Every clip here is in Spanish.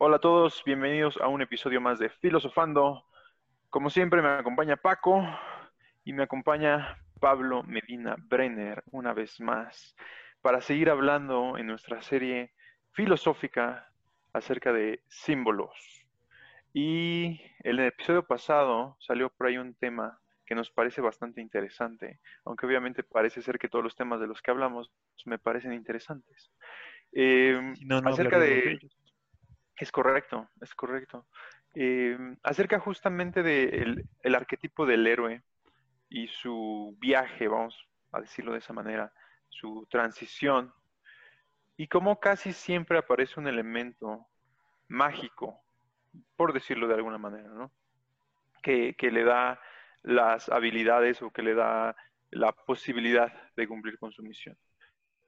Hola a todos, bienvenidos a un episodio más de Filosofando. Como siempre me acompaña Paco y me acompaña Pablo Medina Brenner una vez más para seguir hablando en nuestra serie filosófica acerca de símbolos. Y en el episodio pasado salió por ahí un tema que nos parece bastante interesante, aunque obviamente parece ser que todos los temas de los que hablamos me parecen interesantes. Eh, acerca de... Es correcto, es correcto. Eh, acerca justamente del de el arquetipo del héroe y su viaje, vamos a decirlo de esa manera, su transición, y cómo casi siempre aparece un elemento mágico, por decirlo de alguna manera, ¿no? Que le da las habilidades o que le da la posibilidad de cumplir con su misión.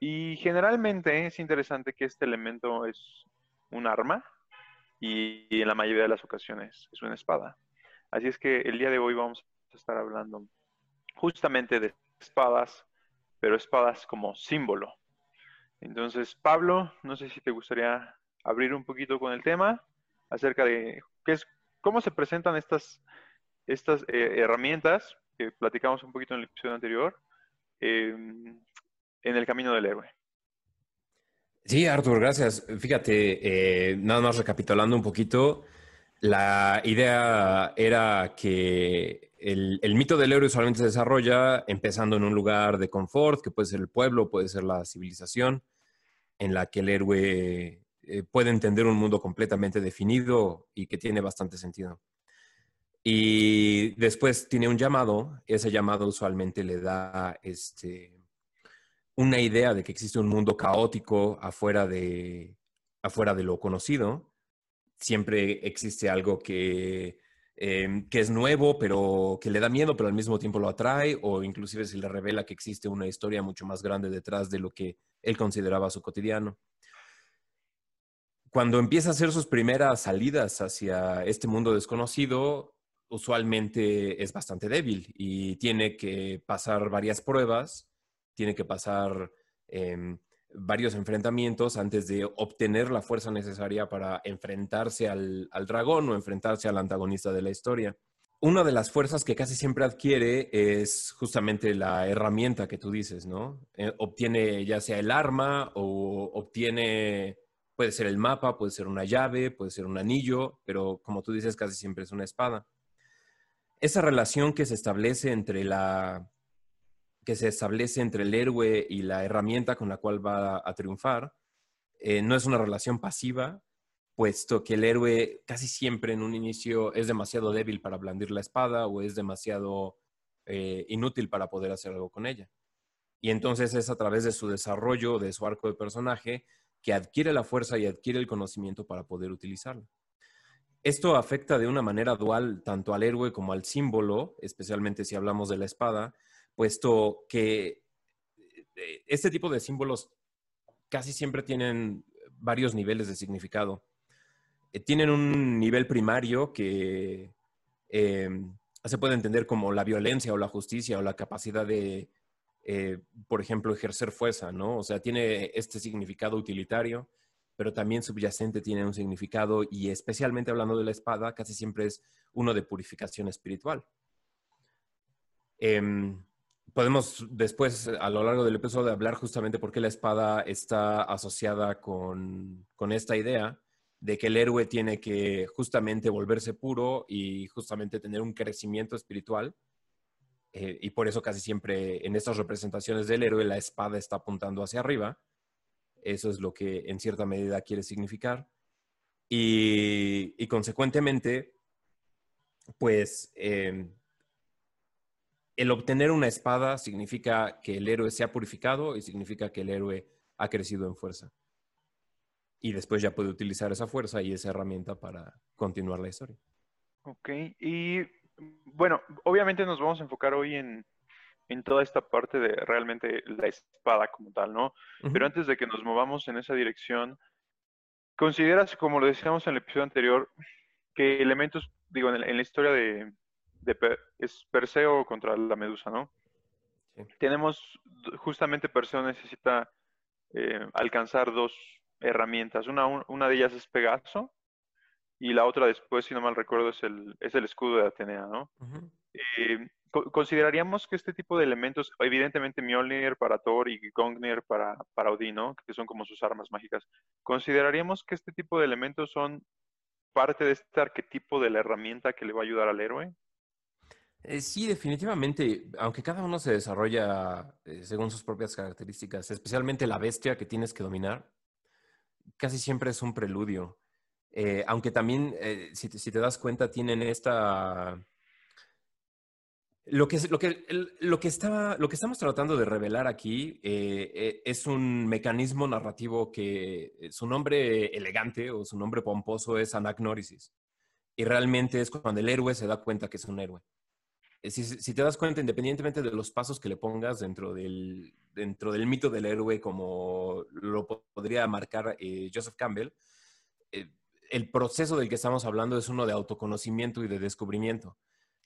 Y generalmente es interesante que este elemento es un arma, y en la mayoría de las ocasiones es una espada. Así es que el día de hoy vamos a estar hablando justamente de espadas, pero espadas como símbolo. Entonces, Pablo, no sé si te gustaría abrir un poquito con el tema acerca de qué es, cómo se presentan estas, estas eh, herramientas que platicamos un poquito en el episodio anterior eh, en el camino del héroe. Sí, Artur, gracias. Fíjate, eh, nada más recapitulando un poquito, la idea era que el, mito del héroe usualmente se desarrolla empezando en un lugar de confort, que puede ser el pueblo, puede ser la civilización, en la que el héroe eh, puede entender un mundo completamente definido y que tiene bastante sentido. Y después tiene un llamado, ese llamado usualmente le da este, una idea de que existe un mundo caótico afuera de, afuera de lo conocido. Siempre existe algo que, em, que es nuevo, pero que le da miedo, pero al mismo tiempo lo atrae, o inclusive se le revela que existe una historia mucho más grande detrás de lo que él consideraba su cotidiano. Cuando empieza a hacer sus primeras salidas hacia este mundo desconocido, usualmente es bastante débil y tiene que pasar varias pruebas tiene que pasar em, varios enfrentamientos antes de obtener la fuerza necesaria para enfrentarse al, dragón o enfrentarse al antagonista de la historia. Una de las fuerzas que casi siempre adquiere es justamente la herramienta que tú dices, ¿no? Eh, obtiene ya sea el arma o obtiene, puede ser el mapa, puede ser una llave, puede ser un anillo, pero como tú dices, casi siempre es una espada. Esa relación que se establece entre la que se establece entre el héroe y la herramienta con la cual va a triunfar eh, no es una relación pasiva, puesto que el héroe casi siempre en un inicio es demasiado débil para blandir la espada o es demasiado eh, inútil para poder hacer algo con ella. Y entonces es a través de su desarrollo, de su arco de personaje, que adquiere la fuerza y adquiere el conocimiento para poder utilizarla. Esto afecta de una manera dual tanto al héroe como al símbolo, especialmente si hablamos de la espada, puesto que eh, este tipo de símbolos casi siempre tienen varios niveles de significado. Eh, tienen un nivel primario que em, se puede entender como la violencia o la justicia o la capacidad de, eh, por ejemplo, ejercer fuerza, ¿no? O sea, tiene este significado utilitario, pero también subyacente tiene un significado y especialmente hablando de la espada, casi siempre es uno de purificación espiritual. Em, podemos después, a lo largo del episodio, hablar justamente por qué la espada está asociada con, esta idea de que el héroe tiene que justamente volverse puro y justamente tener un crecimiento espiritual. Eh, y por eso casi siempre en estas representaciones del héroe la espada está apuntando hacia arriba. Eso es lo que en cierta medida quiere significar. Y, consecuentemente, pues eh, el obtener una espada significa que el héroe se ha purificado y significa que el héroe ha crecido en fuerza. Y después ya puede utilizar esa fuerza y esa herramienta para continuar la historia. Ok, y bueno, obviamente nos vamos a enfocar hoy en, toda esta parte de realmente la espada como tal, ¿no? Pero antes de que nos movamos en esa dirección, ¿consideras, como lo decíamos en el episodio anterior, que elementos, digo, en la historia de, es Perseo contra la Medusa, ¿no? Tenemos, justamente Perseo necesita eh, alcanzar dos herramientas. Una, una de ellas es Pegaso y la otra después, si no mal recuerdo, es el, es el escudo de Atenea, ¿no? Eh, consideraríamos que este tipo de elementos, evidentemente Mjolnir para Thor y Gongnir para, para Odín, ¿no? Que son como sus armas mágicas. ¿Consideraríamos que este tipo de elementos son parte de este arquetipo de la herramienta que le va a ayudar al héroe? Eh, sí, definitivamente, aunque cada uno se desarrolla eh, según sus propias características, especialmente la bestia que tienes que dominar, casi siempre es un preludio. Eh, aunque también, si te, das cuenta, tienen esta... Lo que, lo, que, lo, que está, lo que estamos tratando de revelar aquí es un mecanismo narrativo que su nombre elegante o su nombre pomposo es anagnórisis. Y realmente es cuando el héroe se da cuenta que es un héroe. Eh, si, te das cuenta, independientemente de los pasos que le pongas dentro del, dentro del mito del héroe, como lo podría marcar eh, Joseph Campbell, eh, el proceso del que estamos hablando es uno de autoconocimiento y de descubrimiento.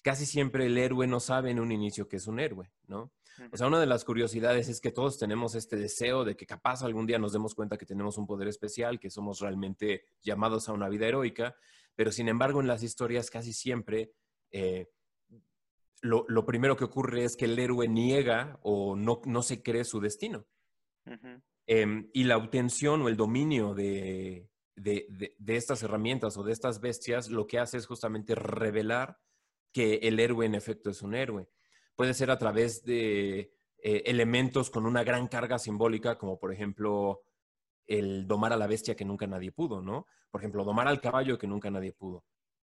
Casi siempre el héroe no sabe en un inicio que es un héroe, ¿no? O sea, una de las curiosidades es que todos tenemos este deseo de que capaz algún día nos demos cuenta que tenemos un poder especial, que somos realmente llamados a una vida heroica, pero sin embargo en las historias casi siempre lo, primero que ocurre es que el héroe niega o no, no se cree su destino. Em, y la obtención o el dominio de, estas herramientas o de estas bestias lo que hace es justamente revelar que el héroe en efecto es un héroe. Puede ser a través de eh, elementos con una gran carga simbólica, como por ejemplo el domar a la bestia que nunca nadie pudo, ¿no? Por ejemplo, domar al caballo que nunca nadie pudo.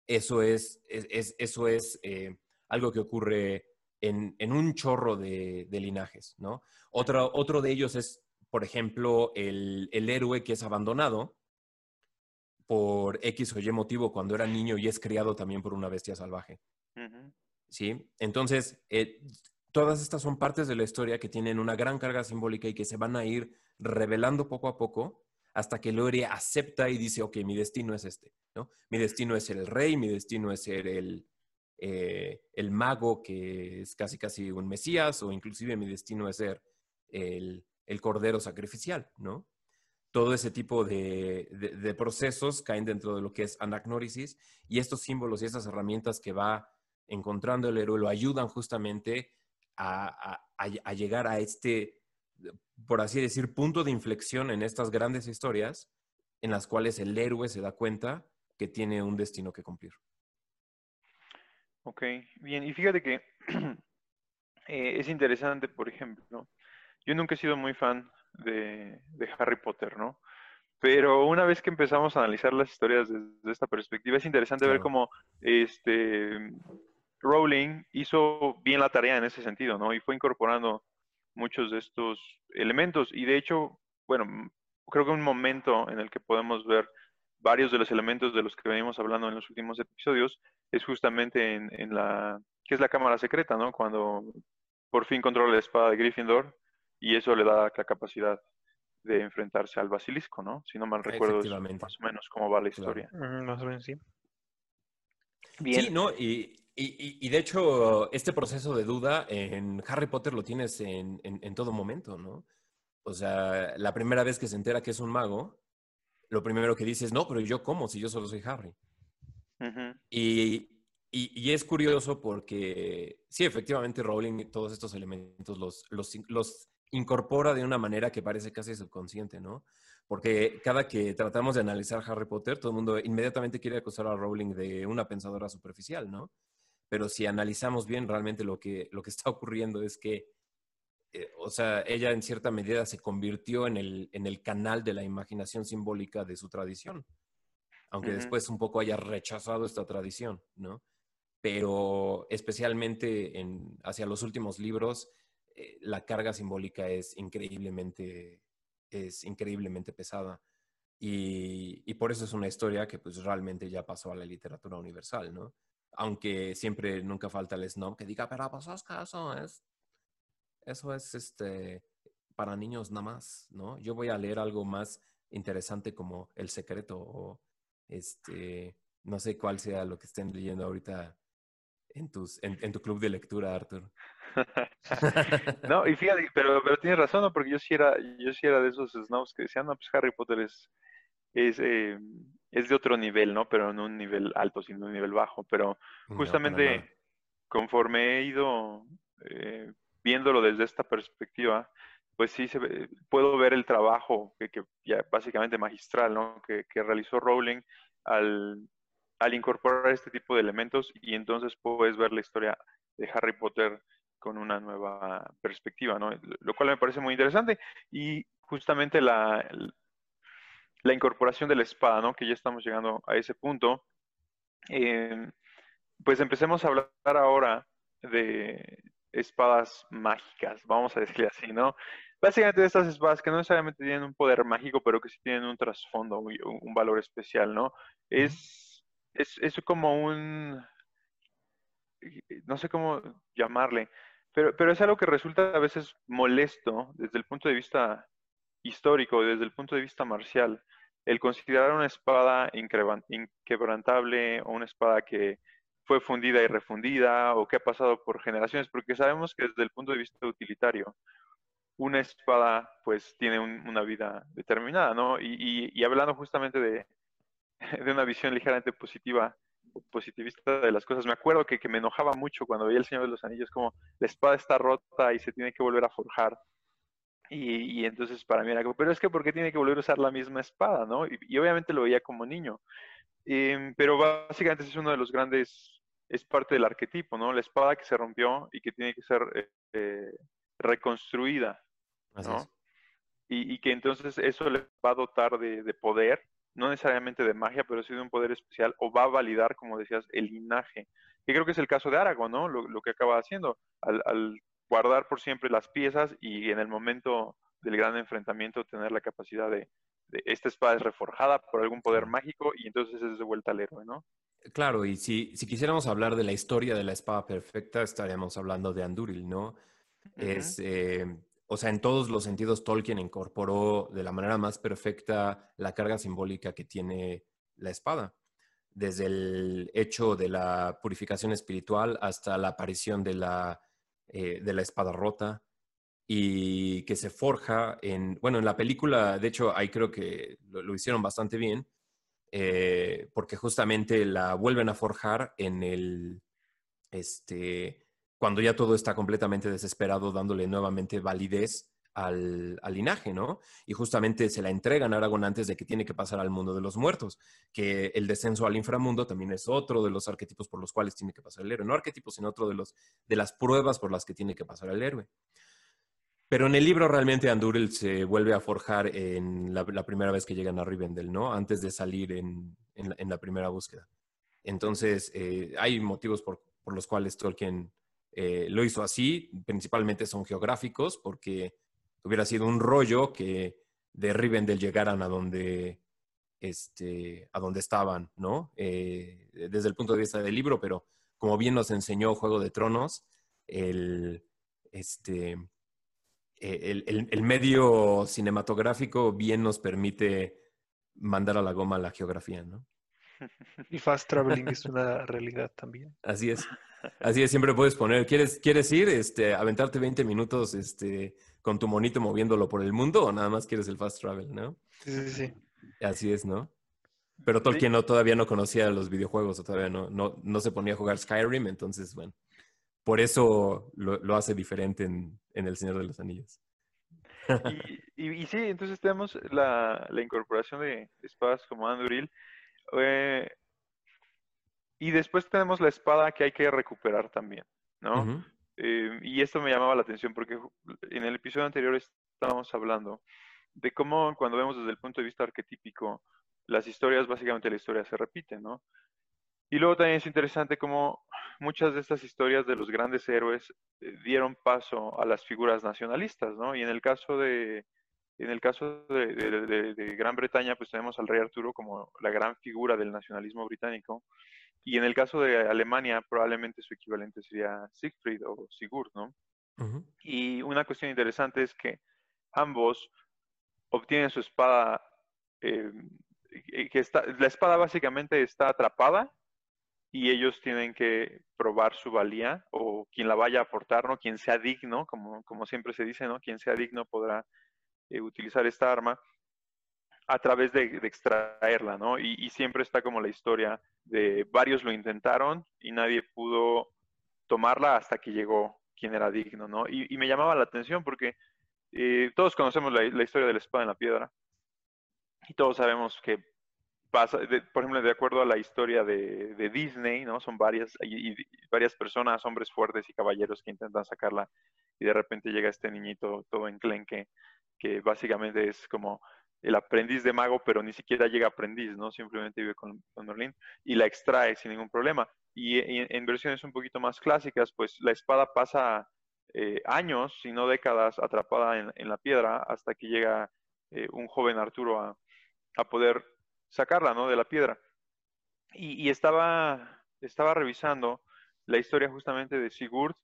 Eso es, eso es eh, algo que ocurre en, un chorro de, linajes, ¿no? Otro, otro de ellos es, por ejemplo, el, héroe que es abandonado por X o Y motivo cuando era niño y es criado también por una bestia salvaje. ¿Sí? Entonces, eh, todas estas son partes de la historia que tienen una gran carga simbólica y que se van a ir revelando poco a poco hasta que Lore acepta y dice, ok, mi destino es este, ¿no? Mi destino es ser el rey, mi destino es ser el, eh, el mago que es casi casi un mesías o inclusive mi destino es ser el, cordero sacrificial, ¿no? Todo ese tipo de, procesos caen dentro de lo que es anagnórisis y estos símbolos y estas herramientas que va encontrando el héroe lo ayudan justamente a, a llegar a este, por así decir, punto de inflexión en estas grandes historias en las cuales el héroe se da cuenta que tiene un destino que cumplir. Ok, bien. Y fíjate que eh, es interesante, por ejemplo, yo nunca he sido muy fan de, Harry Potter, ¿no? Pero una vez que empezamos a analizar las historias desde esta perspectiva, es interesante ver cómo este, Rowling hizo bien la tarea en ese sentido, ¿no? Y fue incorporando muchos de estos elementos. Y de hecho, bueno, creo que un momento en el que podemos ver varios de los elementos de los que venimos hablando en los últimos episodios es justamente en, la, que es la cámara secreta, ¿no? Cuando por fin controla la espada de Gryffindor y eso le da la capacidad de enfrentarse al basilisco, ¿no? Si no mal recuerdo, más o menos cómo va la historia. Más o menos, sí. Bien. Sí, ¿no? Y, y, de hecho, este proceso de duda en Harry Potter lo tienes en, en, todo momento, ¿no? O sea, la primera vez que se entera que es un mago, lo primero que dice es, no, pero yo cómo, si yo solo soy Harry y, y, es curioso porque, sí, efectivamente, Rowling todos estos elementos los, los, los incorpora de una manera que parece casi subconsciente, ¿no? Porque cada que tratamos de analizar Harry Potter, todo el mundo inmediatamente quiere acusar a Rowling de una pensadora superficial, ¿no? Pero si analizamos bien, realmente lo que, lo que está ocurriendo es que, eh, o sea, ella en cierta medida se convirtió en el, en el canal de la imaginación simbólica de su tradición aunque después un poco haya rechazado esta tradición, ¿no? Pero especialmente en, hacia los últimos libros, eh, la carga simbólica es increíblemente, es increíblemente pesada. Y, y, por eso es una historia que pues realmente ya pasó a la literatura universal, ¿no? Aunque siempre nunca falta el snob que diga, pero pues es que eso es, eso es este, para niños nada más, ¿no? Yo voy a leer algo más interesante como El Secreto o este, no sé cuál sea lo que estén leyendo ahorita en, tus, en, tu club de lectura, Arthur. no, y fíjate, pero, pero tienes razón, ¿no? porque yo sí, era, yo sí era de esos snobs que decían, no, pues Harry Potter es, es, eh, es de otro nivel, ¿no? Pero no un nivel alto, sino un nivel bajo. Pero justamente conforme he ido eh, viéndolo desde esta perspectiva, pues sí se puedo ver el trabajo que, básicamente magistral, ¿no? Que, realizó Rowling al, incorporar este tipo de elementos y entonces puedes ver la historia de Harry Potter con una nueva perspectiva, ¿no? Lo cual me parece muy interesante y justamente la, la incorporación de la espada, ¿no? Que ya estamos llegando a ese punto. Eh, pues empecemos a hablar ahora de espadas mágicas, vamos a decirle así, ¿no? Básicamente estas espadas que no necesariamente tienen un poder mágico, pero que sí tienen un trasfondo, un, un valor especial, ¿no? Es, es, es como un, no sé cómo llamarle, pero, pero es algo que resulta a veces molesto desde el punto de vista histórico, desde el punto de vista marcial, el considerar una espada inquebrantable o una espada que fue fundida y refundida o que ha pasado por generaciones, porque sabemos que desde el punto de vista utilitario, una espada pues tiene una vida determinada, ¿no? Y, hablando justamente de, de, una visión ligeramente positiva, positivista de las cosas, me acuerdo que, que me enojaba mucho cuando veía El Señor de los Anillos, como la espada está rota y se tiene que volver a forjar. Y, entonces para mí era como, pero es que ¿por qué tiene que volver a usar la misma espada, no? Y, obviamente lo veía como niño. Em, pero básicamente es uno de los grandes, es parte del arquetipo, ¿no? La espada que se rompió y que tiene que ser eh, eh, reconstruida, ¿no? Y, que entonces eso le va a dotar de, poder, no necesariamente de magia, pero sí de un poder especial, o va a validar, como decías, el linaje. Que creo que es el caso de Aragorn, ¿no? Lo, que acaba haciendo. Al, al guardar por siempre las piezas y en el momento del gran enfrentamiento tener la capacidad de, esta espada es reforjada por algún poder mágico y entonces es de vuelta al héroe, ¿no? Claro, y si, si quisiéramos hablar de la historia de la espada perfecta, estaríamos hablando de Anduril, ¿no? Es, eh, o sea, en todos los sentidos Tolkien incorporó de la manera más perfecta la carga simbólica que tiene la espada, desde el hecho de la purificación espiritual hasta la aparición de la eh, de la espada rota y que se forja en, bueno, en la película, de hecho, ahí creo que lo, hicieron bastante bien, eh, porque justamente la vuelven a forjar en el, este, cuando ya todo está completamente desesperado, dándole nuevamente validez al, linaje, ¿no? Y justamente se la entregan a Aragón antes de que tiene que pasar al mundo de los muertos, que el descenso al inframundo también es otro de los arquetipos por los cuales tiene que pasar el héroe, no arquetipos, sino otro de, los, de las pruebas por las que tiene que pasar el héroe. Pero en el libro realmente Anduril se vuelve a forjar en la, primera vez que llegan a Rivendell, ¿no? Antes de salir en, la, primera búsqueda. Entonces, eh, hay motivos por, los cuales Tolkien eh, lo hizo así, principalmente son geográficos, porque hubiera sido un rollo que de Rivendell llegaran a donde, este, a donde estaban, ¿no? Eh, desde el punto de vista del libro, pero como bien nos enseñó Juego de Tronos, el, este, e, el, medio cinematográfico bien nos permite mandar a la goma la geografía, ¿no? Y fast traveling es una realidad también. Así es. Así es, siempre puedes poner, ¿quieres, quieres ir, este, aventarte 20 minutos, este, con tu monito moviéndolo por el mundo o nada más quieres el fast travel, ¿no? Sí, sí, sí. Así es, ¿no? Pero Tolkien no, todavía no conocía los videojuegos o todavía no, no, no se ponía a jugar Skyrim, entonces, bueno, por eso lo, hace diferente en, El Señor de los Anillos. Y, y, sí, entonces tenemos la, incorporación de espadas como Anduril. Eh, y después tenemos la espada que hay que recuperar también, ¿no? Eh, y esto me llamaba la atención porque en el episodio anterior estábamos hablando de cómo cuando vemos desde el punto de vista arquetípico, las historias, básicamente la historia se repite, ¿no? Y luego también es interesante cómo muchas de estas historias de los grandes héroes eh, dieron paso a las figuras nacionalistas, ¿no? Y en el caso de, en el caso de, de, Gran Bretaña, pues tenemos al rey Arturo como la gran figura del nacionalismo británico, y en el caso de Alemania, probablemente su equivalente sería Siegfried o Sigurd, ¿no? Y una cuestión interesante es que ambos obtienen su espada, eh, que está, la espada básicamente está atrapada y ellos tienen que probar su valía o quien la vaya a aportar, ¿no? Quien sea digno, como, como siempre se dice, ¿no? Quien sea digno podrá eh, utilizar esta arma. a través de, extraerla, ¿no? Y, siempre está como la historia de varios lo intentaron y nadie pudo tomarla hasta que llegó quien era digno, ¿no? Y, me llamaba la atención porque eh, todos conocemos la, historia de la espada en la piedra y todos sabemos que pasa, por ejemplo, de acuerdo a la historia de, Disney, ¿no? Son varias, y, varias personas, hombres fuertes y caballeros que intentan sacarla y de repente llega este niñito todo enclenque que básicamente es como el aprendiz de mago, pero ni siquiera llega aprendiz, ¿no? Simplemente vive con, con y la extrae sin ningún problema. Y, en versiones un poquito más clásicas, pues la espada pasa eh, años, si no décadas, atrapada en, la piedra hasta que llega eh, un joven Arturo a, poder sacarla, ¿no? De la piedra. Y, estaba, estaba revisando la historia justamente de Sigurd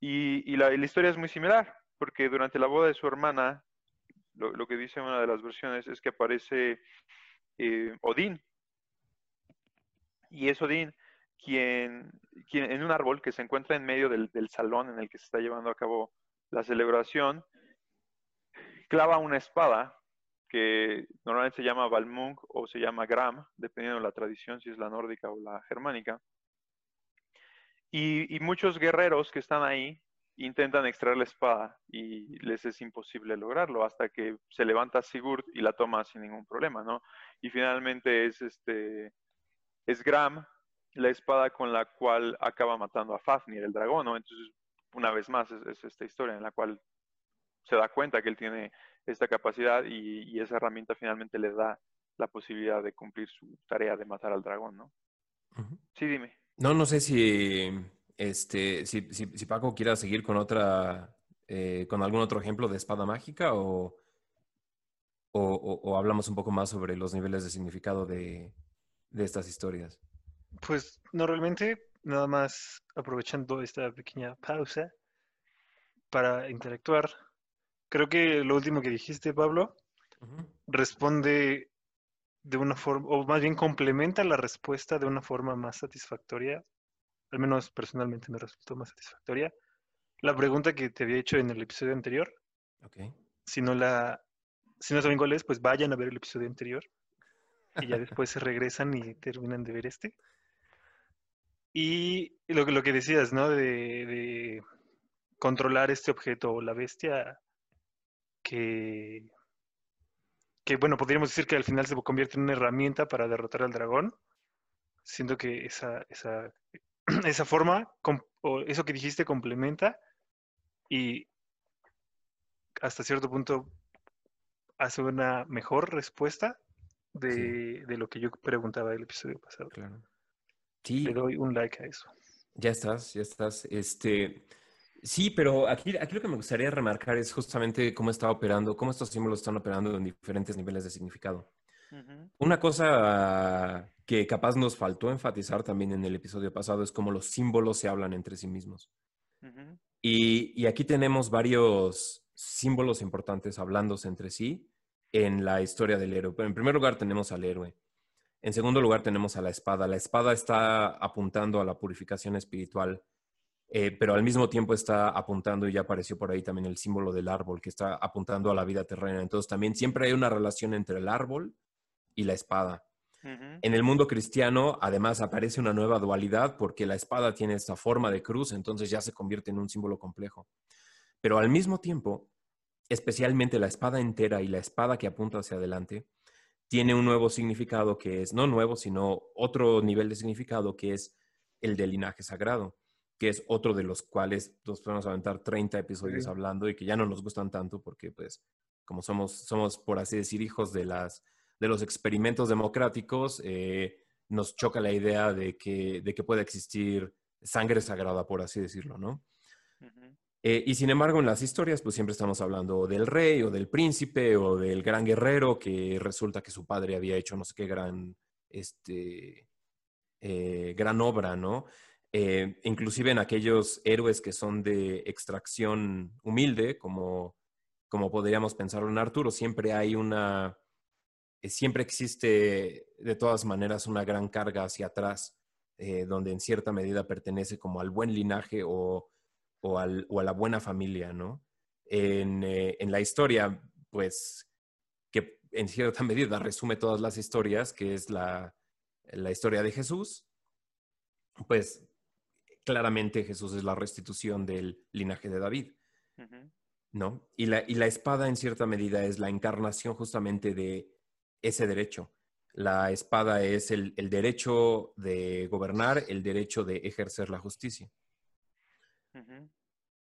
y, la, historia es muy similar, porque durante la boda de su hermana, lo, que dice una de las versiones es que aparece eh, Odín. Y es Odín quien, quien, en un árbol que se encuentra en medio del, salón en el que se está llevando a cabo la celebración, clava una espada que normalmente se llama Balmung o se llama Gram, dependiendo de la tradición, si es la nórdica o la germánica. y, muchos guerreros que están ahí intentan extraer la espada y les es imposible lograrlo hasta que se levanta Sigurd y la toma sin ningún problema, ¿no? Y finalmente es este es Gram la espada con la cual acaba matando a Fafnir, el dragón, ¿no? Entonces, una vez más, es, esta historia en la cual se da cuenta que él tiene esta capacidad y, esa herramienta finalmente le da la posibilidad de cumplir su tarea de matar al dragón, ¿no? Sí, dime. No, no sé si este, si, si, Paco quiera seguir con otra, eh, con algún otro ejemplo de espada mágica o, o, hablamos un poco más sobre los niveles de significado de, estas historias. Pues no realmente, nada más aprovechando esta pequeña pausa para interactuar. Creo que lo último que dijiste, Pablo, responde de una forma, o más bien complementa la respuesta de una forma más satisfactoria al menos personalmente me resultó más satisfactoria. La pregunta que te había hecho en el episodio anterior. Si no la, si no saben cuál es, pues vayan a ver el episodio anterior. Y ya después se regresan y terminan de ver este. Y lo, lo que decías, ¿no? De, controlar este objeto o la bestia que, que, bueno, podríamos decir que al final se convierte en una herramienta para derrotar al dragón. Siento que esa, esa esa forma, o eso que dijiste complementa y hasta cierto punto hace una mejor respuesta de, lo que yo preguntaba el episodio pasado. Claro. Sí. Le doy un like a eso. Ya estás, ya estás. Este, sí, pero aquí, aquí lo que me gustaría remarcar es justamente cómo está operando, cómo estos símbolos están operando en diferentes niveles de significado. Una cosa que capaz nos faltó enfatizar también en el episodio pasado es cómo los símbolos se hablan entre sí mismos. y, aquí tenemos varios símbolos importantes hablándose entre sí en la historia del héroe. en primer lugar tenemos al héroe. En segundo lugar tenemos a la espada. La espada está apuntando a la purificación espiritual, eh, pero al mismo tiempo está apuntando, y ya apareció por ahí también el símbolo del árbol, que está apuntando a la vida terrena. Entonces también siempre hay una relación entre el árbol y la espada. En el mundo cristiano, además, aparece una nueva dualidad porque la espada tiene esta forma de cruz, entonces ya se convierte en un símbolo complejo. Pero al mismo tiempo, especialmente la espada entera y la espada que apunta hacia adelante, tiene un nuevo significado que es, no nuevo, sino otro nivel de significado que es el del linaje sagrado, que es otro de los cuales nos podemos aventar 30 episodios hablando y que ya no nos gustan tanto porque, pues, como somos, somos, por así decir, hijos de las de los experimentos democráticos, eh, nos choca la idea de que, de que pueda existir sangre sagrada, por así decirlo, ¿no? Eh, y sin embargo, en las historias, pues siempre estamos hablando del rey o del príncipe o del gran guerrero que resulta que su padre había hecho no sé qué gran, este, eh, gran obra, ¿no? Inclusive en aquellos héroes que son de extracción humilde, como, como podríamos pensarlo en Arturo, siempre hay una, eh, siempre existe de todas maneras una gran carga hacia atrás, eh, donde en cierta medida pertenece como al buen linaje o, a la buena familia, ¿no? En, eh, en, la historia, pues, que en cierta medida resume todas las historias, que es la, la historia de Jesús, pues claramente Jesús es la restitución del linaje de David, ¿no? Y la, y la espada en cierta medida es la encarnación justamente de ese derecho. La espada es el, derecho de gobernar, el derecho de ejercer la justicia.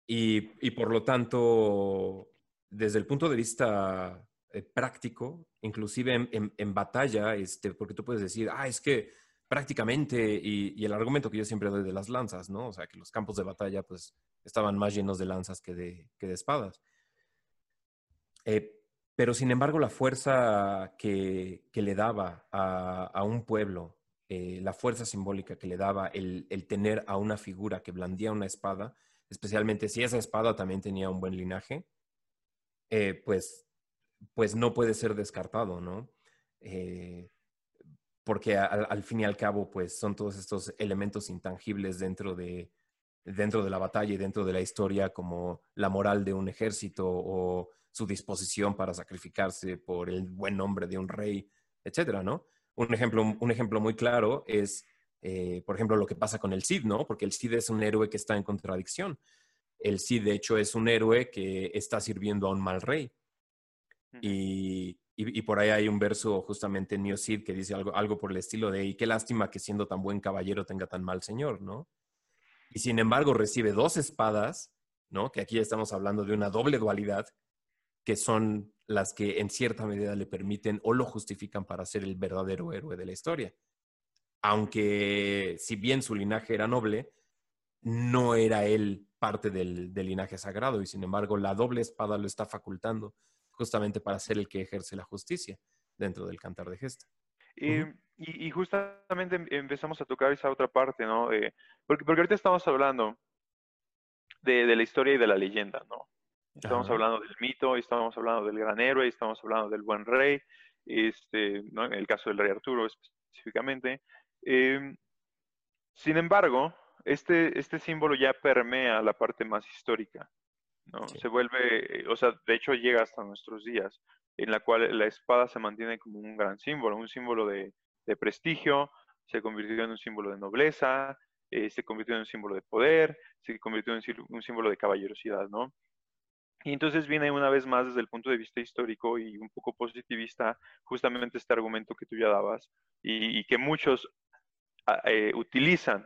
y, por lo tanto, desde el punto de vista eh, práctico, inclusive en, batalla, este, porque tú puedes decir, ah, es que prácticamente, y, el argumento que yo siempre doy de las lanzas, ¿no? O sea, que los campos de batalla, pues, estaban más llenos de lanzas que de, que de espadas. Eh, pero sin embargo, la fuerza que, le daba a, un pueblo, eh, la fuerza simbólica que le daba el, tener a una figura que blandía una espada, especialmente si esa espada también tenía un buen linaje, eh, pues, pues no puede ser descartado, ¿no? Porque al, fin y al cabo, pues son todos estos elementos intangibles dentro de, dentro de la batalla y dentro de la historia, como la moral de un ejército o su disposición para sacrificarse por el buen nombre de un rey, etcétera, ¿no? Un ejemplo, un ejemplo muy claro es, eh, por ejemplo, lo que pasa con el Cid, ¿no? Porque el Cid es un héroe que está en contradicción. El Cid, de hecho, es un héroe que está sirviendo a un mal rey. Y, por ahí hay un verso justamente en Cid que dice algo, algo por el estilo de, y qué lástima que siendo tan buen caballero tenga tan mal señor, ¿no? Y sin embargo recibe dos espadas, ¿no? Que aquí estamos hablando de una doble dualidad que son las que en cierta medida le permiten o lo justifican para ser el verdadero héroe de la historia. Aunque si bien su linaje era noble, no era él parte del, linaje sagrado y sin embargo la doble espada lo está facultando justamente para ser el que ejerce la justicia dentro del cantar de gesta. y, justamente em, empezamos a tocar esa otra parte, ¿no? porque, porque ahorita estamos hablando de, de, la historia y de la leyenda, ¿no? Estamos hablando del mito, estamos hablando del gran héroe, estamos hablando del buen rey, este, ¿no? en el caso del rey Arturo específicamente. Em, sin embargo, este, este símbolo ya permea la parte más histórica. ¿No? Se vuelve, o sea, de hecho llega hasta nuestros días, en la cual la espada se mantiene como un gran símbolo, un símbolo de, de prestigio, se convirtió en un símbolo de nobleza, eh, se convirtió en un símbolo de poder, se convirtió en un símbolo de caballerosidad, ¿no? Y entonces viene una vez más desde el punto de vista histórico y un poco positivista justamente este argumento que tú ya dabas y, que muchos ah, eh, utilizan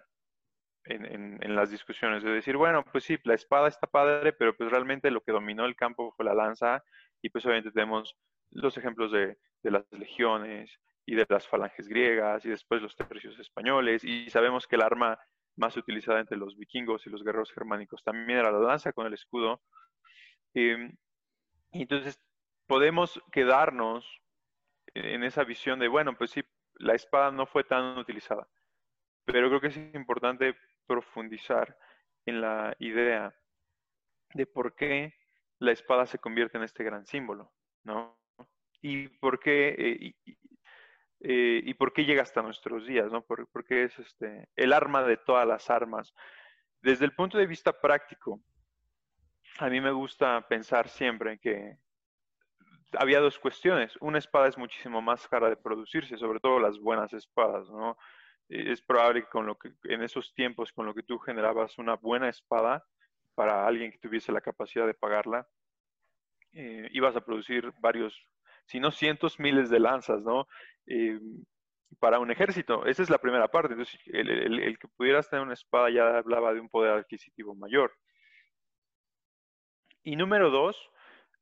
en, en, las discusiones de decir, bueno, pues sí, la espada está padre, pero pues realmente lo que dominó el campo fue la lanza y pues obviamente tenemos los ejemplos de, de las legiones y de las falanges griegas y después los tercios españoles y sabemos que el arma más utilizada entre los vikingos y los guerreros germánicos también era la lanza con el escudo y entonces podemos quedarnos en esa visión de, bueno, pues sí, la espada no fue tan utilizada, pero creo que es importante profundizar en la idea de por qué la espada se convierte en este gran símbolo, ¿no? Y por qué, eh, eh, y, por qué llega hasta nuestros días, ¿no? Por, porque es este, el arma de todas las armas. Desde el punto de vista práctico, a mí me gusta pensar siempre que había dos cuestiones. Una espada es muchísimo más cara de producirse, sobre todo las buenas espadas, ¿no? Es probable que con lo que en esos tiempos con lo que tú generabas una buena espada para alguien que tuviese la capacidad de pagarla, eh, ibas a producir varios, si no cientos, miles de lanzas, ¿no? Eh, para un ejército. Esa es la primera parte. Entonces, el que pudieras tener una espada ya hablaba de un poder adquisitivo mayor. Y número dos,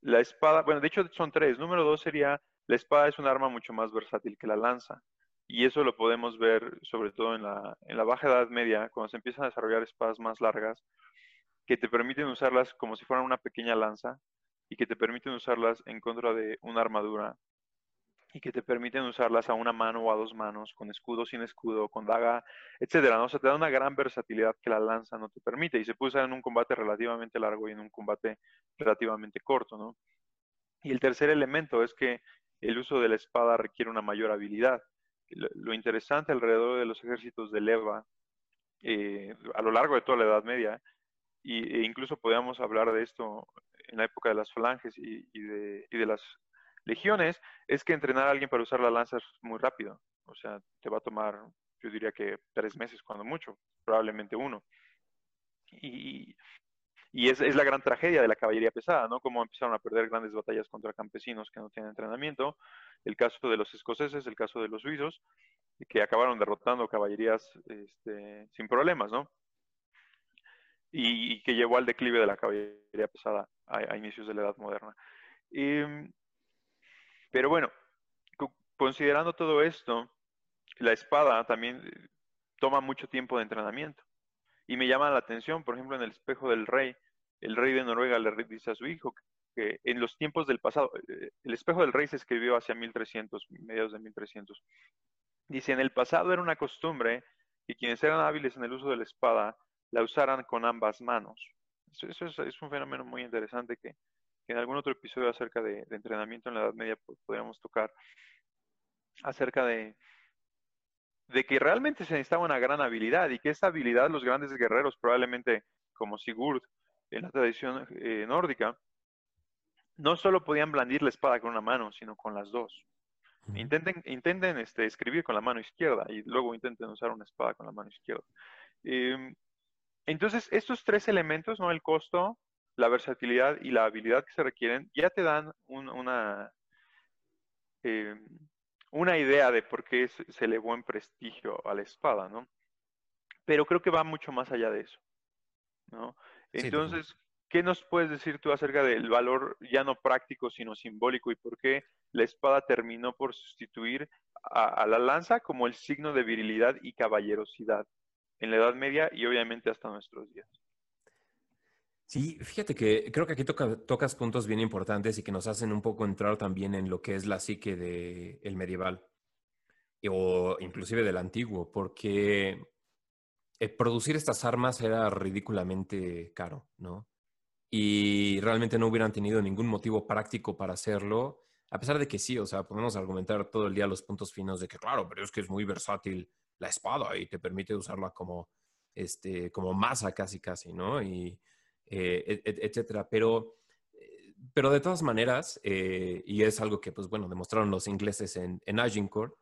la espada, bueno, de hecho son tres. Número dos sería, la espada es un arma mucho más versátil que la lanza. Y eso lo podemos ver sobre todo en la, en la Baja Edad Media, cuando se empiezan a desarrollar espadas más largas, que te permiten usarlas como si fueran una pequeña lanza y que te permiten usarlas en contra de una armadura y que te permiten usarlas a una mano o a dos manos, con escudo, sin escudo, con daga, etcétera. ¿no? O sea, te da una gran versatilidad que la lanza no te permite y se puede usar en un combate relativamente largo y en un combate relativamente corto, ¿no? Y el tercer elemento es que el uso de la espada requiere una mayor habilidad. Lo, interesante alrededor de los ejércitos de leva, eh, a lo largo de toda la Edad Media, y, e incluso podríamos hablar de esto en la época de las falanges y, de, y de las legiones, es que entrenar a alguien para usar la lanza es muy rápido. O sea, te va a tomar, yo diría que tres meses cuando mucho, probablemente uno. Y, y es, la gran tragedia de la caballería pesada, ¿no? Cómo empezaron a perder grandes batallas contra campesinos que no tienen entrenamiento. El caso de los escoceses, el caso de los suizos, que acabaron derrotando caballerías este, sin problemas, ¿no? Y, que llevó al declive de la caballería pesada a, inicios de la Edad Moderna. Em, pero bueno, considerando todo esto, la espada también eh, toma mucho tiempo de entrenamiento. Y me llama la atención, por ejemplo, en el espejo del rey, el rey de Noruega le dice a su hijo que en los tiempos del pasado, eh, el espejo del rey se escribió hacia 1300, mediados de 1300. Dice, en el pasado era una costumbre que quienes eran hábiles en el uso de la espada la usaran con ambas manos. Eso, es, un fenómeno muy interesante que, en algún otro episodio acerca de, de entrenamiento en la Edad Media podríamos tocar, acerca de, de que realmente se necesitaba una gran habilidad y que esa habilidad los grandes guerreros, probablemente como Sigurd en la tradición eh, nórdica, no solo podían blandir la espada con una mano, sino con las dos. Intenten, intenten este, escribir con la mano izquierda y luego intenten usar una espada con la mano izquierda. Em, entonces, estos tres elementos, ¿no? El costo, la versatilidad y la habilidad que se requieren, ya te dan una, em, una idea de por qué se elevó en prestigio a la espada, ¿no? Pero creo que va mucho más allá de eso, ¿no? Entonces, ¿qué nos puedes decir tú acerca del valor ya no práctico, sino simbólico y por qué la espada terminó por sustituir a, la lanza como el signo de virilidad y caballerosidad en la Edad Media y obviamente hasta nuestros días? Sí, fíjate que creo que aquí tocas puntos bien importantes y que nos hacen un poco entrar también en lo que es la psique del medieval o inclusive del antiguo, porque eh, producir estas armas era ridículamente caro, ¿no? Y realmente no hubieran tenido ningún motivo práctico para hacerlo, a pesar de que sí, o sea, podemos argumentar todo el día los puntos finos de que, claro, pero es que es muy versátil la espada y te permite usarla como, este, como masa casi, casi, ¿no? Y eh, etcétera. Pero, eh, pero de todas maneras, eh, y es algo que, pues bueno, demostraron los ingleses en, en Agincourt,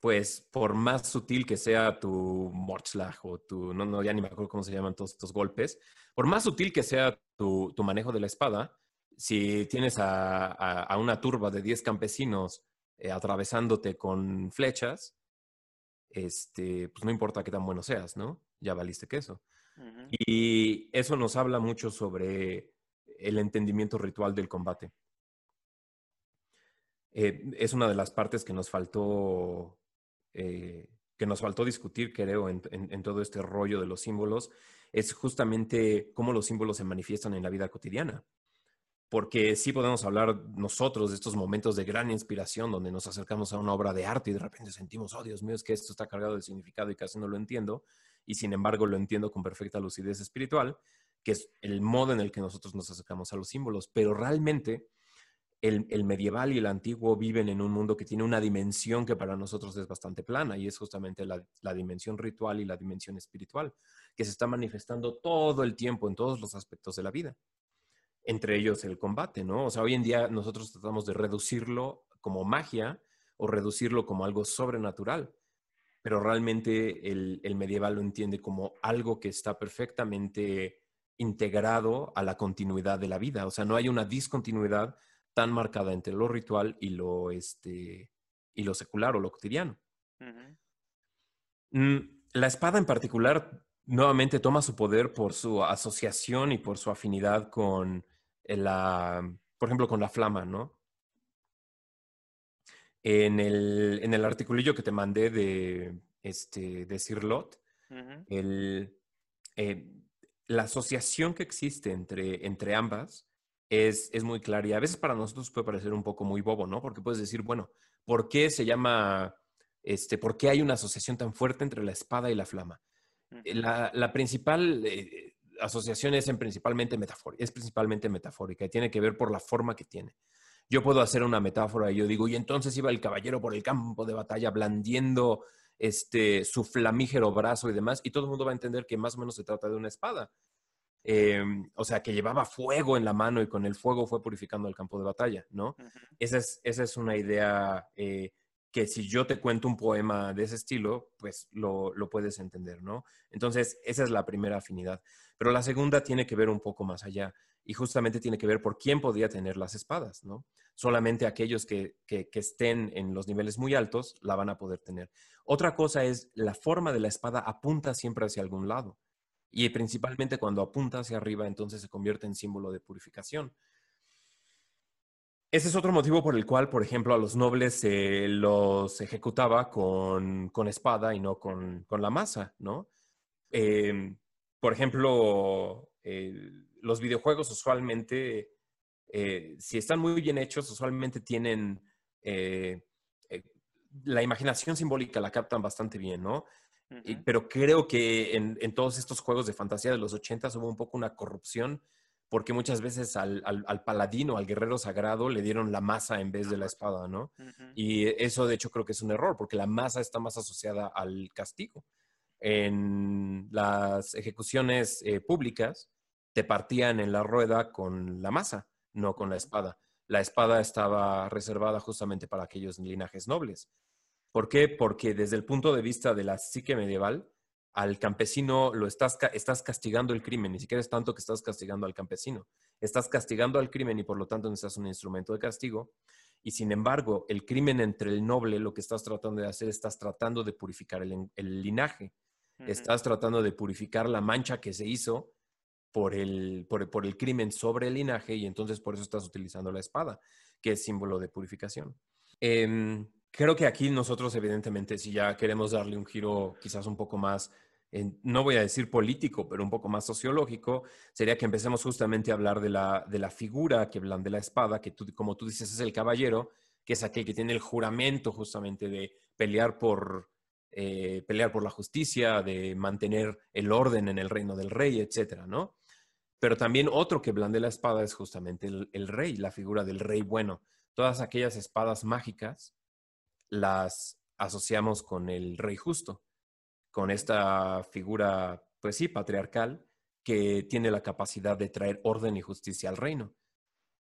pues por más sutil que sea tu Mortslag o tu, no, no, ya ni me acuerdo cómo se llaman todos estos golpes, por más sutil que sea tu, tu manejo de la espada, si tienes a, a, una turba de 10 campesinos atravesándote con flechas, este, pues no importa qué tan bueno seas, ¿no? Ya valiste queso. Y eso nos habla mucho sobre el entendimiento ritual del combate. Eh, es una de las partes que nos faltó, eh, que nos faltó discutir, creo, en, en, todo este rollo de los símbolos, es justamente cómo los símbolos se manifiestan en la vida cotidiana. Porque sí podemos hablar nosotros de estos momentos de gran inspiración donde nos acercamos a una obra de arte y de repente sentimos, oh Dios mío, es que esto está cargado de significado y casi no lo entiendo y sin embargo lo entiendo con perfecta lucidez espiritual, que es el modo en el que nosotros nos acercamos a los símbolos. Pero realmente el, medieval y el antiguo viven en un mundo que tiene una dimensión que para nosotros es bastante plana y es justamente la, la dimensión ritual y la dimensión espiritual, que se está manifestando todo el tiempo en todos los aspectos de la vida entre ellos el combate, ¿no? O sea, hoy en día nosotros tratamos de reducirlo como magia o reducirlo como algo sobrenatural pero realmente el, medieval lo entiende como algo que está perfectamente integrado a la continuidad de la vida. O sea, no hay una discontinuidad tan marcada entre lo ritual y lo, este, y lo secular o lo cotidiano. Mm, la espada en particular nuevamente toma su poder por su asociación y por su afinidad con la, por ejemplo, con la flama, ¿no? En el, en el articulillo que te mandé de, este, de Sirlot, el, eh, la asociación que existe entre, entre ambas es, es muy clara y a veces para nosotros puede parecer un poco muy bobo, ¿no? Porque puedes decir, bueno, ¿por qué se llama, este, por qué hay una asociación tan fuerte entre la espada y la flama? la, la, principal eh, asociación es, en principalmente metafórica, es principalmente metafórica y tiene que ver por la forma que tiene yo puedo hacer una metáfora y yo digo, y entonces iba el caballero por el campo de batalla blandiendo este, su flamígero brazo y demás, y todo el mundo va a entender que más o menos se trata de una espada. Em, o sea, que llevaba fuego en la mano y con el fuego fue purificando el campo de batalla, ¿no? esa, es, esa es una idea eh, que si yo te cuento un poema de ese estilo, pues lo, lo, puedes entender, ¿no? Entonces, esa es la primera afinidad. Pero la segunda tiene que ver un poco más allá y justamente tiene que ver por quién podía tener las espadas, ¿no? Solamente aquellos que, que, estén en los niveles muy altos la van a poder tener. Otra cosa es la forma de la espada apunta siempre hacia algún lado. Y principalmente cuando apunta hacia arriba, entonces se convierte en símbolo de purificación. Ese es otro motivo por el cual, por ejemplo, a los nobles se los ejecutaba con, espada y no con, la masa, ¿no? Em, por ejemplo, los videojuegos usualmente, eh, si están muy bien hechos, usualmente tienen eh, eh, la imaginación simbólica, la captan bastante bien, ¿no? pero creo que en, todos estos juegos de fantasía de los 80 hubo un poco una corrupción porque muchas veces al, al, paladino, al guerrero sagrado, le dieron la masa en vez de la espada, ¿no? Y eso de hecho creo que es un error, porque la masa está más asociada al castigo. En las ejecuciones eh, públicas, te partían en la rueda con la masa, no con la espada. La espada estaba reservada justamente para aquellos linajes nobles. ¿Por qué? Porque desde el punto de vista de la psique medieval, al campesino lo estás, estás castigando el crimen, ni siquiera es tanto que estás castigando al campesino, estás castigando al crimen y por lo tanto necesitas un instrumento de castigo. Y sin embargo, el crimen entre el noble, lo que estás tratando de hacer, estás tratando de purificar el, linaje, estás tratando de purificar la mancha que se hizo por el, por el crimen sobre el linaje y entonces por eso estás utilizando la espada, que es símbolo de purificación. Em, creo que aquí nosotros, evidentemente, si ya queremos darle un giro quizás un poco más, no voy a decir político, pero un poco más sociológico, sería que empecemos justamente a hablar de la, de la figura que de la espada, que como tú dices es el caballero, que es aquel que tiene el juramento justamente de pelear por, eh, pelear por la justicia, de mantener el orden en el reino del rey, etcétera, ¿no? Pero también otro que blande la espada es justamente el rey, la figura del rey bueno. Todas aquellas espadas mágicas las asociamos con el rey justo, con esta figura, pues sí, patriarcal, que tiene la capacidad de traer orden y justicia al reino.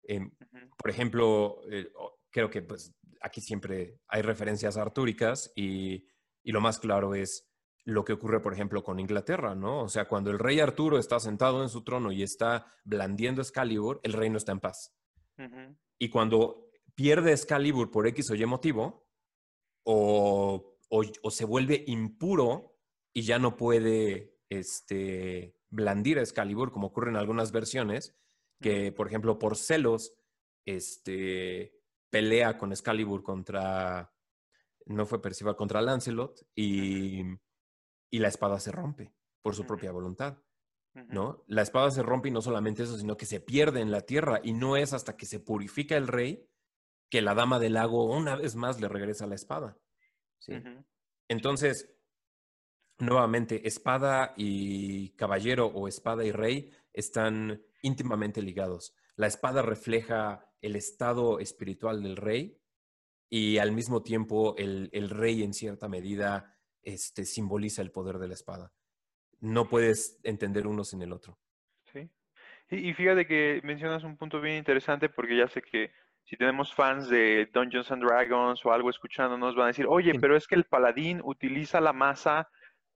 Em, por ejemplo, eh, creo que pues, aquí siempre hay referencias artúricas y, y, lo más claro es lo que ocurre, por ejemplo, con Inglaterra, ¿no? O sea, cuando el rey Arturo está sentado en su trono y está blandiendo Excalibur, el reino está en paz. Y cuando pierde Excalibur por X o Y motivo, o, se vuelve impuro y ya no puede este, blandir a Excalibur, como ocurre en algunas versiones, que por ejemplo por celos este, pelea con Excalibur contra, no fue Percival, contra Lancelot y, la espada se rompe por su propia voluntad. ¿No? La espada se rompe y no solamente eso, sino que se pierde en la tierra y no es hasta que se purifica el rey que la dama del lago una vez más le regresa la espada. ¿sí? Entonces, nuevamente, espada y caballero o espada y rey están íntimamente ligados. La espada refleja el estado espiritual del rey y al mismo tiempo el, rey en cierta medida este, simboliza el poder de la espada. No puedes entender uno sin el otro. Sí. Y, y fíjate que mencionas un punto bien interesante porque ya sé que si tenemos fans de Dungeons and Dragons o algo escuchándonos, van a decir, oye, pero es que el paladín utiliza la masa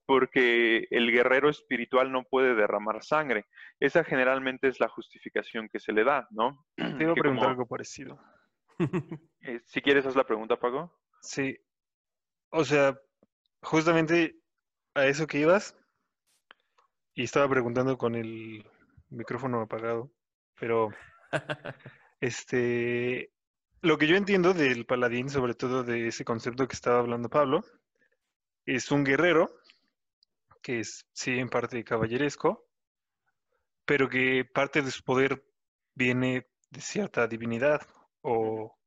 porque el guerrero espiritual no puede derramar sangre. Esa generalmente es la justificación que se le da, ¿no? Te iba a preguntar algo parecido. Eh, si quieres, haz la pregunta, Paco. Sí. O sea, justamente a eso que ibas, y estaba preguntando con el micrófono apagado, pero Este, lo que yo entiendo del paladín, sobre todo de ese concepto que estaba hablando Pablo, es un guerrero que es, sí, en parte caballeresco, pero que parte de su poder viene de cierta divinidad o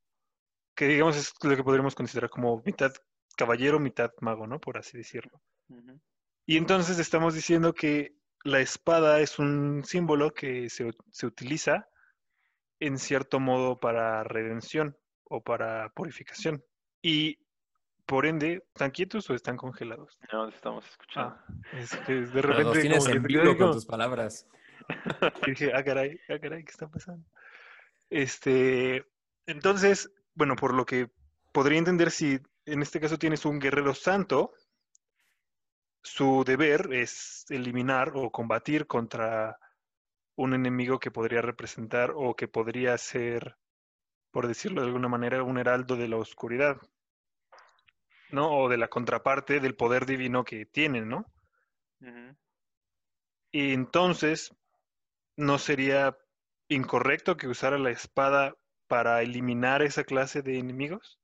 que digamos es lo que podríamos considerar como mitad caballero, mitad mago, ¿no? Por así decirlo. Y entonces estamos diciendo que la espada es un símbolo que se, se utiliza en cierto modo para redención o para purificación. Y por ende, ¿están quietos o están congelados? No, estamos escuchando. Ah, es que de repente. tienes en vivo con tus palabras. Y dije, ah, caray, ah, caray, ¿qué está pasando? Este, entonces, bueno, por lo que podría entender, si en este caso tienes un guerrero santo, su deber es eliminar o combatir contra un enemigo que podría representar o que podría ser, por decirlo de alguna manera, un heraldo de la oscuridad, ¿no? O de la contraparte del poder divino que tienen, ¿no? Y entonces, ¿no sería incorrecto que usara la espada para eliminar esa clase de enemigos?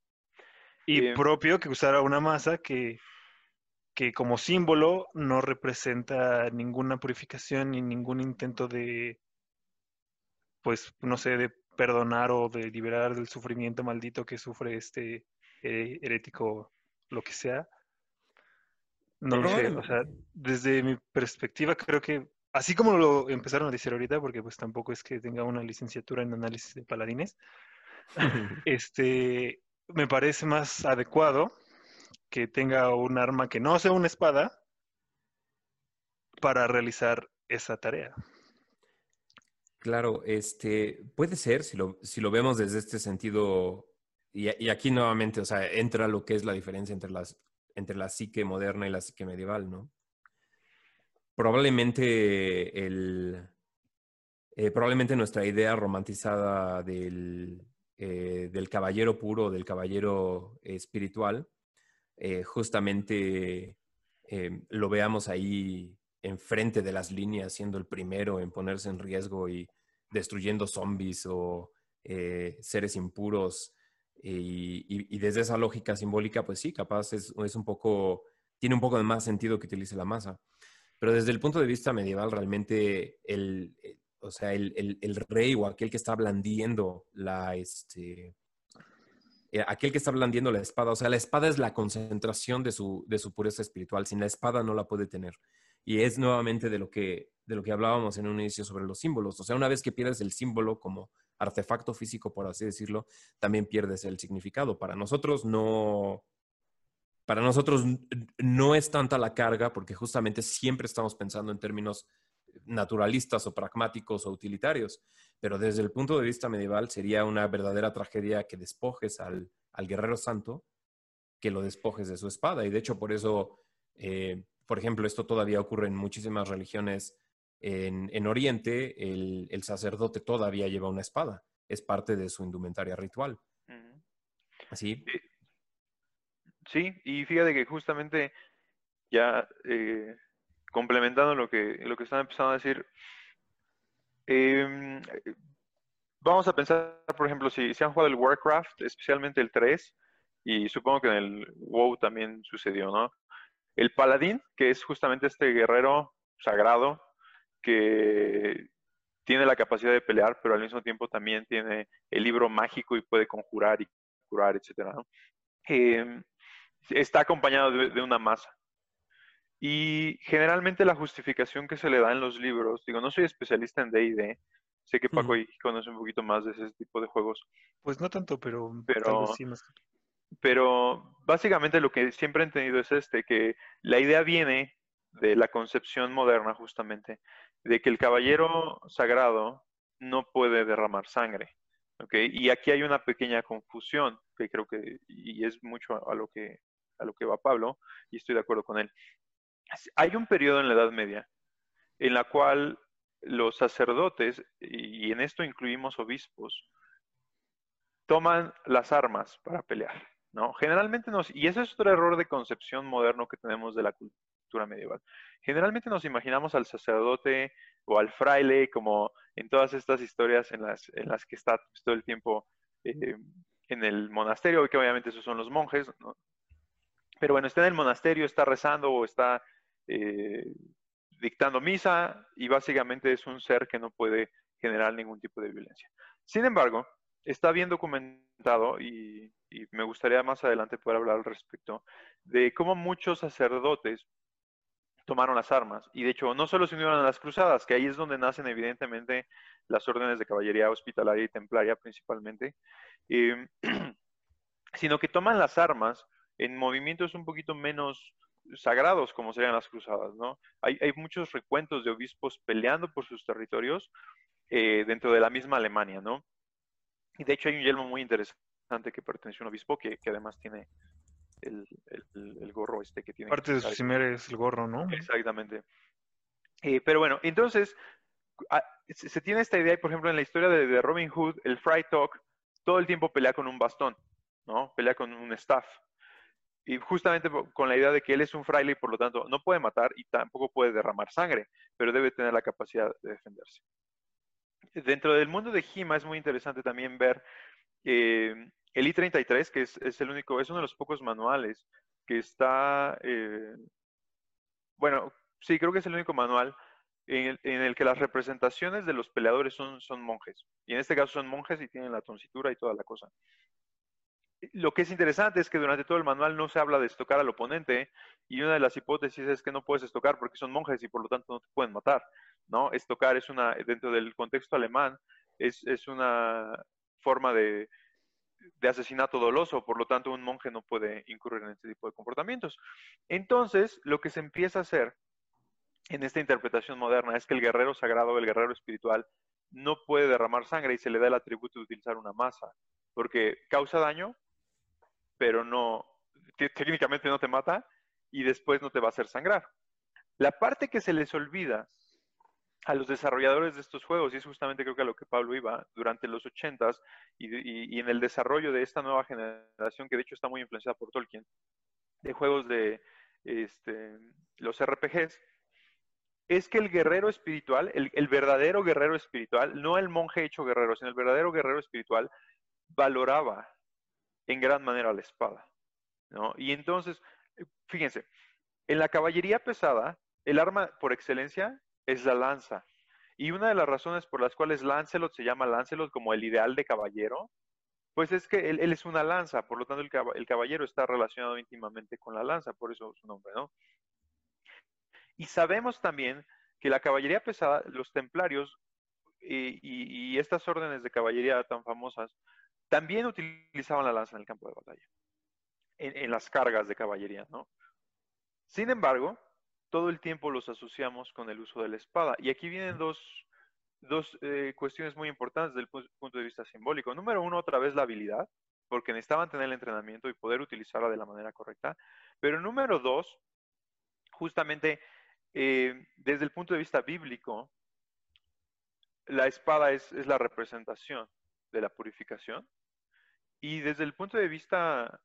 Y propio que usara una masa que, que como símbolo no representa ninguna purificación ni ningún intento de, pues, no sé, de perdonar o de liberar del sufrimiento maldito que sufre este eh, herético, lo que sea. No lo sé, o sea, desde mi perspectiva creo que, así como lo empezaron a decir ahorita, porque pues tampoco es que tenga una licenciatura en análisis de paladines, este, me parece más adecuado que tenga un arma que no sea una espada para realizar esa tarea. Claro, este puede ser, si lo, si lo vemos desde este sentido, y, y, aquí nuevamente, o sea, entra lo que es la diferencia entre las entre la psique moderna y la psique medieval, ¿no? Probablemente el, eh, probablemente nuestra idea romantizada del, eh, del caballero puro, del caballero espiritual, eh, justamente lo veamos ahí enfrente de las líneas, siendo el primero en ponerse en riesgo y destruyendo zombies o seres impuros y, desde esa lógica simbólica, pues sí, capaz es, un poco, tiene un poco de más sentido que utilice la masa. Pero desde el punto de vista medieval, realmente el, eh, o sea, el, rey o aquel que está blandiendo la, este, eh, aquel que está blandiendo la espada, o sea, la espada es la concentración de su, de su pureza espiritual. Sin la espada no la puede tener. Y es nuevamente de lo que, de lo que hablábamos en un inicio sobre los símbolos. O sea, una vez que pierdes el símbolo como artefacto físico, por así decirlo, también pierdes el significado. Para nosotros no, para nosotros no es tanta la carga porque justamente siempre estamos pensando en términos naturalistas o pragmáticos o utilitarios, pero desde el punto de vista medieval sería una verdadera tragedia que despojes al, guerrero santo, que lo despojes de su espada. Y de hecho por eso, eh, por ejemplo, esto todavía ocurre en muchísimas religiones en, Oriente, el, sacerdote todavía lleva una espada. Es parte de su indumentaria ritual. Así. Sí, y fíjate que justamente ya eh, complementando lo que, lo que están empezando a decir, em, vamos a pensar, por ejemplo, si, si han jugado el Warcraft, especialmente el 3, y supongo que en el WoW también sucedió, ¿no? El paladín, que es justamente este guerrero sagrado que tiene la capacidad de pelear, pero al mismo tiempo también tiene el libro mágico y puede conjurar y curar, etc. Em, está acompañado de, una masa. Y generalmente la justificación que se le da en los libros, digo, no soy especialista en D&D, sé que Paco conoce un poquito más de ese tipo de juegos. Pues no tanto, pero, pero, pero básicamente lo que siempre he entendido es este, que la idea viene de la concepción moderna justamente, de que el caballero sagrado no puede derramar sangre. ¿okay? Y aquí hay una pequeña confusión que creo que, y es mucho a lo que, a lo que va Pablo, y estoy de acuerdo con él. Hay un periodo en la Edad Media en la cual los sacerdotes, y en esto incluimos obispos, toman las armas para pelear. ¿no? Generalmente nos, y ese es otro error de concepción moderno que tenemos de la cultura medieval. Generalmente nos imaginamos al sacerdote o al fraile como en todas estas historias en las, en las que está todo el tiempo eh, en el monasterio, que obviamente esos son los monjes, pero bueno, está en el monasterio, está rezando o está eh, dictando misa y básicamente es un ser que no puede generar ningún tipo de violencia. Sin embargo, está bien documentado y, me gustaría más adelante poder hablar al respecto de cómo muchos sacerdotes tomaron las armas. Y de hecho, no solo se unieron a las cruzadas, que ahí es donde nacen evidentemente las órdenes de caballería hospitalaria y templaria principalmente, em, sino que toman las armas en movimientos un poquito menos sagrados como serían las cruzadas, ¿no? Hay, hay muchos recuentos de obispos peleando por sus territorios eh, dentro de la misma Alemania, ¿no? Y de hecho hay un yelmo muy interesante que pertenece a un obispo que, que además tiene el, el, gorro este que tiene. Parte de su cimer es el gorro, ¿no? Exactamente. Eh, pero bueno, entonces ah, se tiene esta idea, por ejemplo, en la historia de, de Robin Hood, el Fry Talk todo el tiempo pelea con un bastón, ¿no? Pelea con un staff. Y justamente con la idea de que él es un fraile y por lo tanto no puede matar y tampoco puede derramar sangre, pero debe tener la capacidad de defenderse. Dentro del mundo de Hima es muy interesante también ver eh, el I-33, que es, el único, es uno de los pocos manuales que está, eh, bueno, sí, creo que es el único manual en el, que las representaciones de los peleadores son, son monjes. Y en este caso son monjes y tienen la toncitura y toda la cosa. Lo que es interesante es que durante todo el manual no se habla de estocar al oponente y una de las hipótesis es que no puedes estocar porque son monjes y por lo tanto no te pueden matar, ¿no? Estocar es una, dentro del contexto alemán, es, es una forma de, de asesinato doloso, por lo tanto un monje no puede incurrir en este tipo de comportamientos. Entonces, lo que se empieza a hacer en esta interpretación moderna es que el guerrero sagrado, el guerrero espiritual, no puede derramar sangre y se le da el atributo de utilizar una masa, porque causa daño, pero no, técnicamente no te mata y después no te va a hacer sangrar. La parte que se les olvida a los desarrolladores de estos juegos, y es justamente creo que a lo que Pablo iba durante los 80s y, en el desarrollo de esta nueva generación, que de hecho está muy influenciada por Tolkien, de juegos de este, los RPGs, es que el guerrero espiritual, el, verdadero guerrero espiritual, no el monje hecho guerrero, sino el verdadero guerrero espiritual, valoraba en gran manera la espada. ¿no? Y entonces, fíjense, en la caballería pesada, el arma por excelencia es la lanza. Y una de las razones por las cuales Lancelot se llama Lancelot como el ideal de caballero, pues es que él, es una lanza, por lo tanto el, caballero está relacionado íntimamente con la lanza, por eso su nombre, ¿no? Y sabemos también que la caballería pesada, los templarios y, estas órdenes de caballería tan famosas, también utilizaban la lanza en el campo de batalla, en, las cargas de caballería, ¿no? Sin embargo, todo el tiempo los asociamos con el uso de la espada. Y aquí vienen dos, dos eh, cuestiones muy importantes desde el punto de vista simbólico. Número uno, otra vez la habilidad, porque necesitaban tener el entrenamiento y poder utilizarla de la manera correcta. Pero número dos, justamente eh, desde el punto de vista bíblico, la espada es, la representación de la purificación. Y desde el punto de vista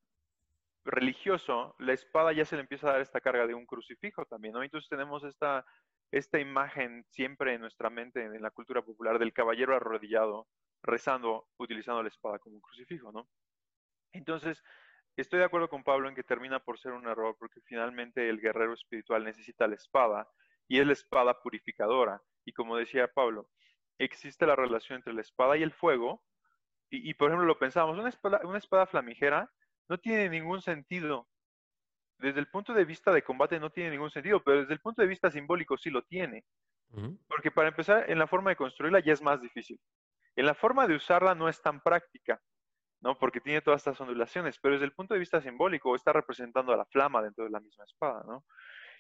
religioso, la espada ya se le empieza a dar esta carga de un crucifijo también, ¿no? Entonces tenemos esta, esta imagen siempre en nuestra mente, en la cultura popular, del caballero arrodillado, rezando, utilizando la espada como un crucifijo, ¿no? Entonces, Estoy de acuerdo con Pablo en que termina por ser un error porque finalmente el guerrero espiritual necesita la espada y es la espada purificadora. Y como decía Pablo, existe la relación entre la espada y el fuego. Y, por ejemplo, lo pensamos, una espada, una espada flamígera no tiene ningún sentido. Desde el punto de vista de combate no tiene ningún sentido, pero desde el punto de vista simbólico sí lo tiene. Porque para empezar, en la forma de construirla ya es más difícil. En la forma de usarla no es tan práctica. ¿no? Porque tiene todas estas ondulaciones, pero desde el punto de vista simbólico está representando a la flama dentro de la misma espada, ¿no?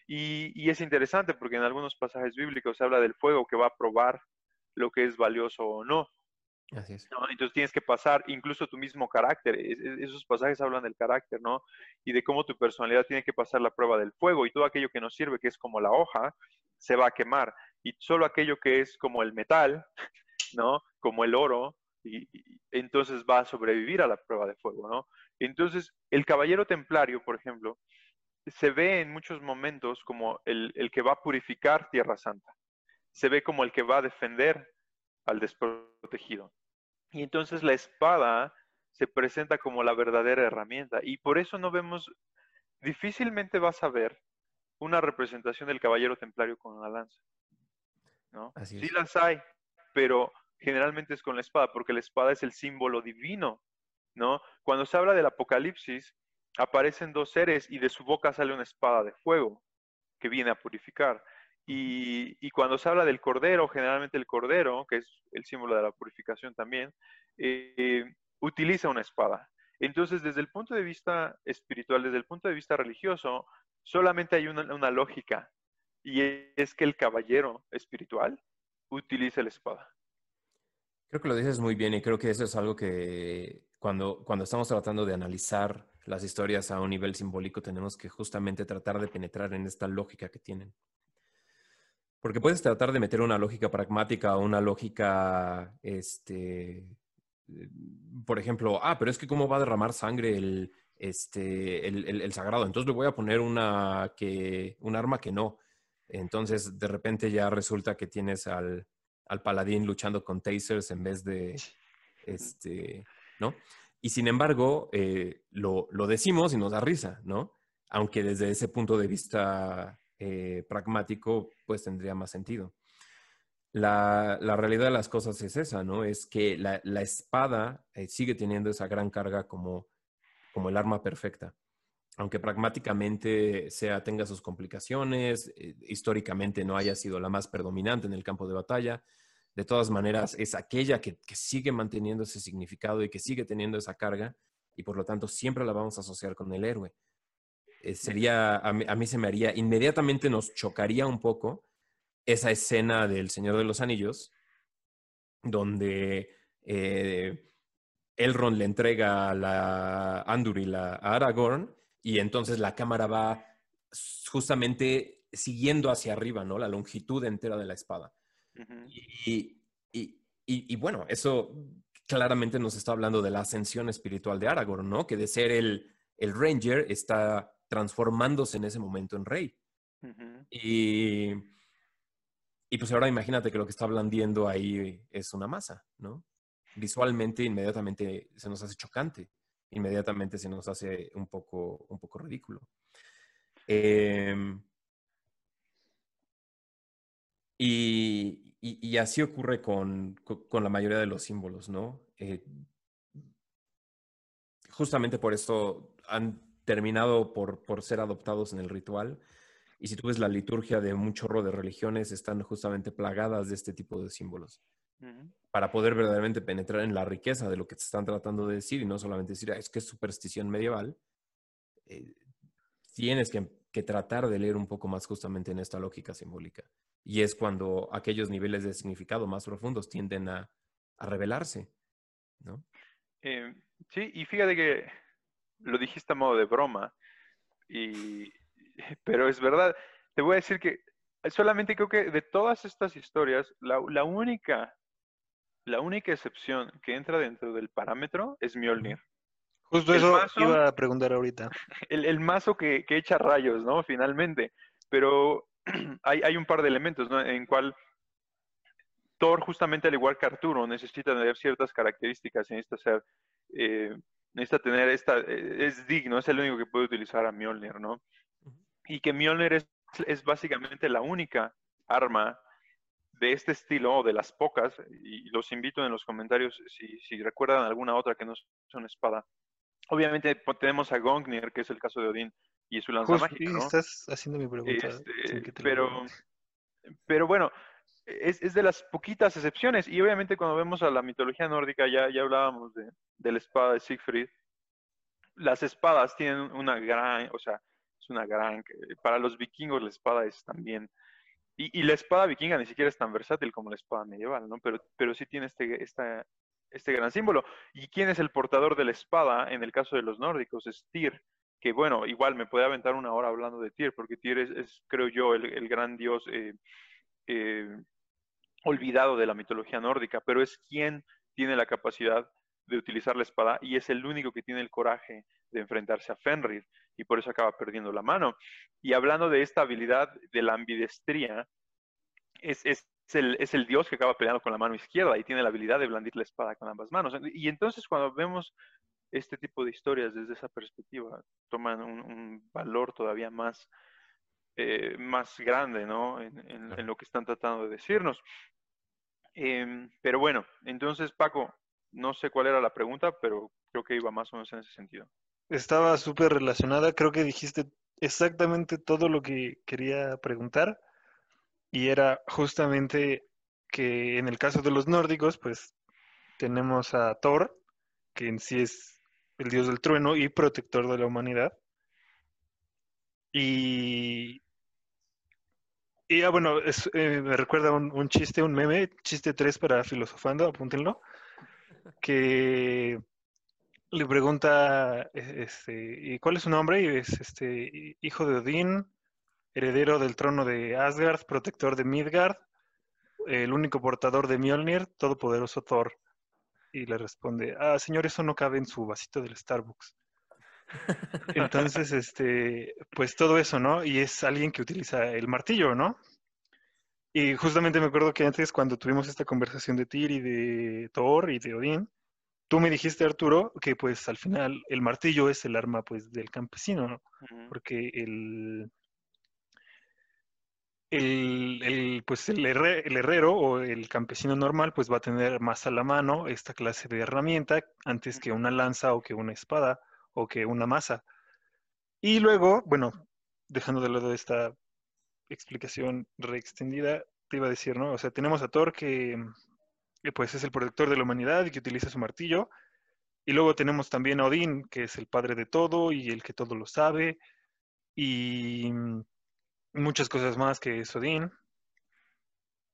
Y, es interesante porque en algunos pasajes bíblicos se habla del fuego que va a probar lo que es valioso o no. Entonces tienes que pasar incluso tu mismo carácter. esos pasajes hablan del carácter, ¿no? Y de cómo tu personalidad tiene que pasar la prueba del fuego y todo aquello que no sirve, que es como la hoja, se va a quemar. Y solo aquello que es como el metal, ¿no? Como el oro, y, entonces va a sobrevivir a la prueba de fuego, ¿no? Entonces, el caballero templario, por ejemplo, se ve en muchos momentos como el, que va a purificar Tierra Santa. Se ve como el que va a defender al desprotegido. Y entonces la espada se presenta como la verdadera herramienta. Y por eso no vemos, difícilmente vas a ver una representación del caballero templario con una lanza. ¿no? Sí las hay, pero generalmente es con la espada, porque la espada es el símbolo divino, ¿no? Cuando se habla del Apocalipsis, aparecen dos seres y de su boca sale una espada de fuego que viene a purificar. Y, cuando se habla del cordero, generalmente el cordero, que es el símbolo de la purificación también, eh, utiliza una espada. Entonces, desde el punto de vista espiritual, desde el punto de vista religioso, solamente hay una, una lógica, y es que el caballero espiritual utiliza la espada. Creo que lo dices muy bien y creo que eso es algo que cuando, cuando estamos tratando de analizar las historias a un nivel simbólico tenemos que justamente tratar de penetrar en esta lógica que tienen. Porque puedes tratar de meter una lógica pragmática o una lógica, este, por ejemplo, ah, pero es que cómo va a derramar sangre el, este, el, sagrado. Entonces le voy a poner una que, un arma que no. Entonces de repente ya resulta que tienes al, al paladín luchando con tasers en vez de, este, ¿no? Y sin embargo, eh, lo, lo, decimos y nos da risa, ¿no? Aunque desde ese punto de vista eh, pragmático, pues tendría más sentido. La, la, realidad de las cosas es esa, ¿no? Es que la, la espada eh, sigue teniendo esa gran carga como, como el arma perfecta. Aunque pragmáticamente sea, tenga sus complicaciones, eh, históricamente no haya sido la más predominante en el campo de batalla, de todas maneras es aquella que, que sigue manteniendo ese significado y que sigue teniendo esa carga y por lo tanto siempre la vamos a asociar con el héroe. Eh, sería, a mí, se me haría, inmediatamente nos chocaría un poco esa escena del Señor de los Anillos, donde eh, Elrond le entrega a la Anduril a Aragorn y entonces la cámara va justamente siguiendo hacia arriba, ¿no? La longitud entera de la espada. y, y, bueno, eso claramente nos está hablando de la ascensión espiritual de Aragorn, ¿no? Que de ser el, el Ranger está transformándose en ese momento en rey. y, y pues ahora imagínate que lo que está blandiendo ahí es una masa, ¿no? Visualmente, inmediatamente se nos hace chocante, inmediatamente se nos hace un poco, un poco ridículo. Em, y, y, así ocurre con, con, la mayoría de los símbolos, ¿no? Eh, justamente por esto han terminado por, por ser adoptados en el ritual. Y si tú ves la liturgia de un chorro de religiones, están justamente plagadas de este tipo de símbolos. Para poder verdaderamente penetrar en la riqueza de lo que te están tratando de decir y no solamente decir, ah, es que es superstición medieval, eh, tienes que, que, tratar de leer un poco más justamente en esta lógica simbólica. Y es cuando aquellos niveles de significado más profundos tienden a, a revelarse, ¿no? Eh, sí, y fíjate que lo dijiste a modo de broma, y, pero es verdad. Te voy a decir que solamente creo que de todas estas historias, la, única, la única excepción que entra dentro del parámetro es Mjolnir. Justo eso iba a preguntar ahorita. El, mazo que, echa rayos, ¿no? Finalmente. Pero hay, hay un par de elementos, ¿no? En cual Thor, justamente al igual que Arturo, necesita tener ciertas características, necesita ser eh, necesita tener esta, eh, es digno, es el único que puede utilizar a Mjolnir, ¿no? Y que Mjolnir es, es básicamente la única arma de este estilo, o de las pocas, y los invito en los comentarios si, si recuerdan alguna otra que no es una espada. Obviamente tenemos a Gongnir, que es el caso de Odín, y su lanza mágica, ¿no? estás haciendo mi pregunta. Este, pero, pero bueno, es, es, de las poquitas excepciones. Y obviamente cuando vemos a la mitología nórdica, ya, ya hablábamos de, de la espada de Siegfried. Las espadas tienen una gran, o sea, es una gran, para los vikingos la espada es también, y, y la espada vikinga ni siquiera es tan versátil como la espada medieval, ¿no? Pero, pero sí tiene este, este gran símbolo. ¿Y quién es el portador de la espada en el caso de los nórdicos? Es Tyr, que bueno, igual me puede aventar una hora hablando de Tyr, porque Tyr es, creo yo, el, el gran dios eh, eh, olvidado de la mitología nórdica, pero es quien tiene la capacidad de utilizar la espada y es el único que tiene el coraje de enfrentarse a Fenrir y por eso acaba perdiendo la mano. Y hablando de esta habilidad de la ambidestría, es, es, el, es el dios que acaba peleando con la mano izquierda y tiene la habilidad de blandir la espada con ambas manos. Y entonces cuando vemos este tipo de historias desde esa perspectiva, toman un, valor todavía más, eh, más grande ¿no? en, lo que están tratando de decirnos. Em, pero bueno, entonces Paco, no sé cuál era la pregunta, pero creo que iba más o menos en ese sentido. Estaba súper relacionada, creo que dijiste exactamente todo lo que quería preguntar y era justamente que en el caso de los nórdicos, pues tenemos a Thor, que en sí es el dios del trueno y protector de la humanidad. Y, y ah, bueno, eh, me recuerda un, chiste, un meme, chiste 3 para filosofando, apúntenlo, que le pregunta, e, este, ¿y cuál es su nombre? Y es este, hijo de Odín, heredero del trono de Asgard, protector de Midgard, el único portador de Mjolnir, todopoderoso Thor. Y le responde, ah, señor, eso no cabe en su vasito del Starbucks. Entonces, este, pues todo eso, ¿no? Y es alguien que utiliza el martillo, ¿no? Y justamente me acuerdo que antes, cuando tuvimos esta conversación de Tyr y de Thor y de Odín, tú me dijiste, Arturo, que pues al final el martillo es el arma pues del campesino, ¿no? Porque el, el, pues el, herrero o el campesino normal pues va a tener más a la mano esta clase de herramienta antes que una lanza o que una espada o que una masa. Y luego, bueno, dejando de lado esta explicación reextendida, te iba a decir, ¿no? O sea, tenemos a Thor que, pues es el protector de la humanidad y que utiliza su martillo. Y luego tenemos también a Odín, que es el padre de todo y el que todo lo sabe. Y muchas cosas más que Sodin.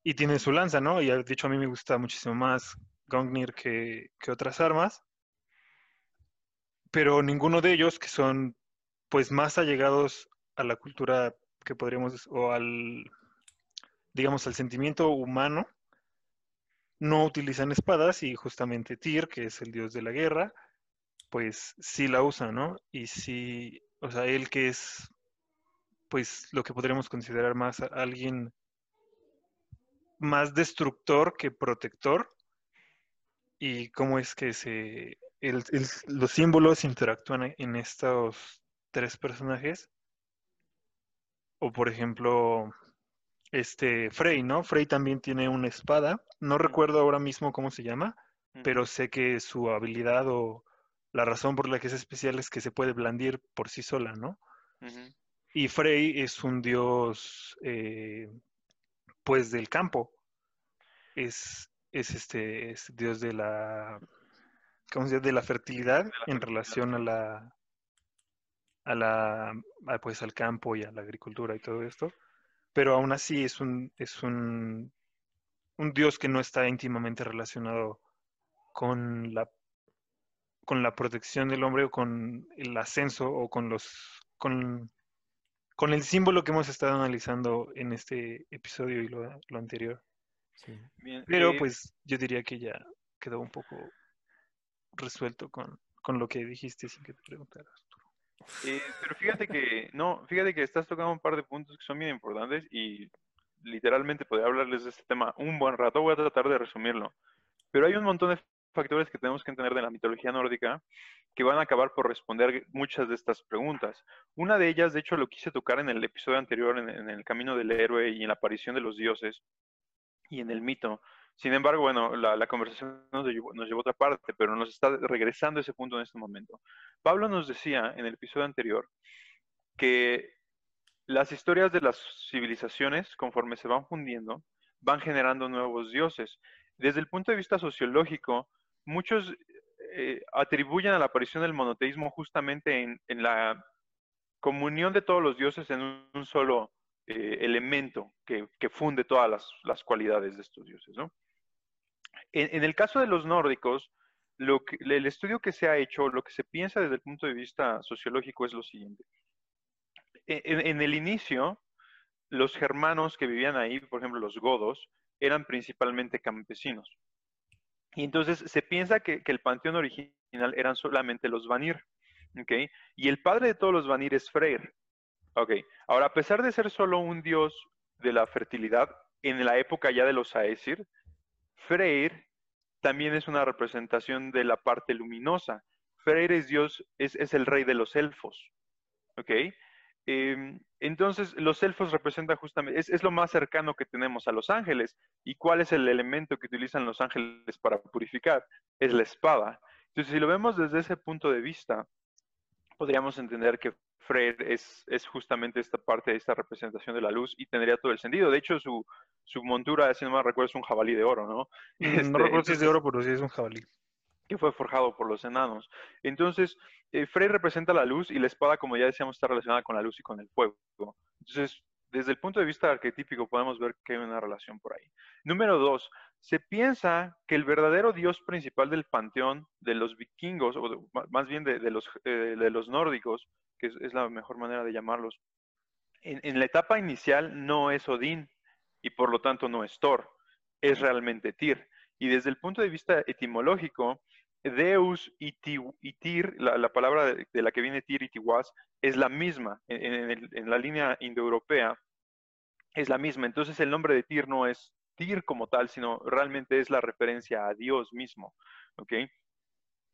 Y tiene su lanza, ¿no? Y de hecho a mí me gusta muchísimo más Gungnir que, que otras armas. Pero ninguno de ellos, que son pues más allegados a la cultura que podríamos, o al, digamos, al sentimiento humano, no utilizan espadas y justamente Tyr, que es el dios de la guerra, pues sí la usa, ¿no? Y sí, o sea, él que es pues lo que podríamos considerar más alguien más destructor que protector y cómo es que se los símbolos interactúan en estos tres personajes o por ejemplo este Frey, ¿no? Frey también tiene una espada, no recuerdo ahora mismo cómo se llama, pero sé que su habilidad o la razón por la que es especial es que se puede blandir por sí sola, ¿no? Y Frey es un dios, eh, pues, del campo. Es, es este, es dios de la, ¿cómo se De la fertilidad en relación a la, a la, pues, al campo y a la agricultura y todo esto. Pero aún así es un, es un, un dios que no está íntimamente relacionado con la con la protección del hombre o con el ascenso o con los con con el símbolo que hemos estado analizando en este episodio y lo, anterior. Pero eh, pues yo diría que ya quedó un poco resuelto con, lo que dijiste sin que te preguntaras. Eh, pero fíjate que, no, fíjate que estás tocando un par de puntos que son bien importantes y literalmente podría hablarles de este tema un buen rato, voy a tratar de resumirlo. Pero hay un montón de factores que tenemos que entender de la mitología nórdica que van a acabar por responder muchas de estas preguntas. Una de ellas, de hecho, lo quise tocar en el episodio anterior, en, el camino del héroe y en la aparición de los dioses y en el mito. Sin embargo, bueno, la, conversación nos llevó, nos llevó, a otra parte, pero nos está regresando a ese punto en este momento. Pablo nos decía en el episodio anterior que las historias de las civilizaciones, conforme se van fundiendo, van generando nuevos dioses. Desde el punto de vista sociológico, muchos eh, atribuyen a la aparición del monoteísmo justamente en, la comunión de todos los dioses en un, solo eh, elemento que, funde todas las, cualidades de estos dioses. En, el caso de los nórdicos, el estudio que se ha hecho, lo que se piensa desde el punto de vista sociológico es lo siguiente. En el inicio, los germanos que vivían ahí, por ejemplo los godos, eran principalmente campesinos. Y entonces se piensa que, el panteón original eran solamente los Vanir. ¿okay? Y el padre de todos los Vanir es Freyr. Okay. Ahora, a pesar de ser solo un dios de la fertilidad, en la época ya de los Aesir, Freyr también es una representación de la parte luminosa. Freyr es Dios, es, es el rey de los elfos. ¿ok? Em, entonces, los elfos representan justamente, es, lo más cercano que tenemos a los ángeles. ¿Y cuál es el elemento que utilizan los ángeles para purificar? Es la espada. Entonces, si lo vemos desde ese punto de vista, podríamos entender que Freyr es, es justamente esta parte, esta representación de la luz y tendría todo el sentido. De hecho, su, montura, si no me recuerdo, es un jabalí de oro, ¿no? no este, recuerdo si es de oro, pero sí es un jabalí. que fue forjado por los enanos. Entonces, eh, Frey representa la luz y la espada, como ya decíamos, está relacionada con la luz y con el fuego. Entonces, desde el punto de vista arquetípico podemos ver que hay una relación por ahí. Número dos, se piensa que el verdadero dios principal del panteón de los vikingos, o más bien de, los, eh, de, los, nórdicos, que es, la mejor manera de llamarlos, en, en, la etapa inicial no es Odín y por lo tanto no es Thor, es realmente Tyr. Y desde el punto de vista etimológico, Deus y, Tir, la, palabra de, la que viene Tir y Tiwas, es la misma en, la línea indoeuropea, es la misma. Entonces el nombre de Tir no es Tir como tal, sino realmente es la referencia a Dios mismo. ¿ok?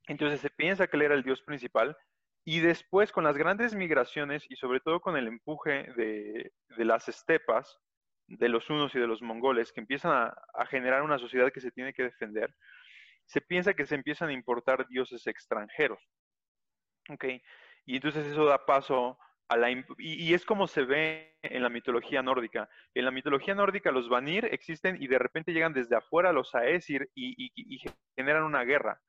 Entonces se piensa que él era el Dios principal y después con las grandes migraciones y sobre todo con el empuje de, las estepas, de los unos y de los mongoles, que empiezan a generar una sociedad que se tiene que defender, se piensa que se empiezan a importar dioses extranjeros. ¿Ok? Y entonces eso da paso a la... Y, es como se ve en la mitología nórdica. En la mitología nórdica los Vanir existen y de repente llegan desde afuera los Aesir y, generan una guerra.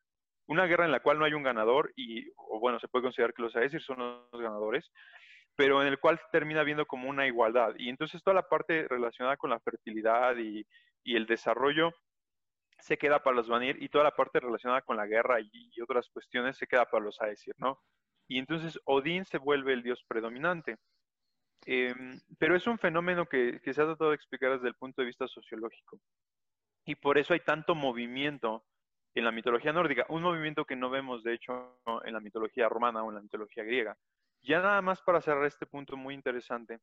Una guerra en la cual no hay un ganador y, o bueno, se puede considerar que los Aesir son los ganadores, pero en el cual termina viendo como una igualdad. Y entonces toda la parte relacionada con la fertilidad y, el desarrollo se queda para los Vanir y toda la parte relacionada con la guerra y, otras cuestiones se queda para los Aesir, ¿no? Y entonces Odín se vuelve el dios predominante. Em, pero es un fenómeno que, se ha tratado de explicar desde el punto de vista sociológico. Y por eso hay tanto movimiento en la mitología nórdica, un movimiento que no vemos, de hecho, en la mitología romana o en la mitología griega. Ya nada más para cerrar este punto muy interesante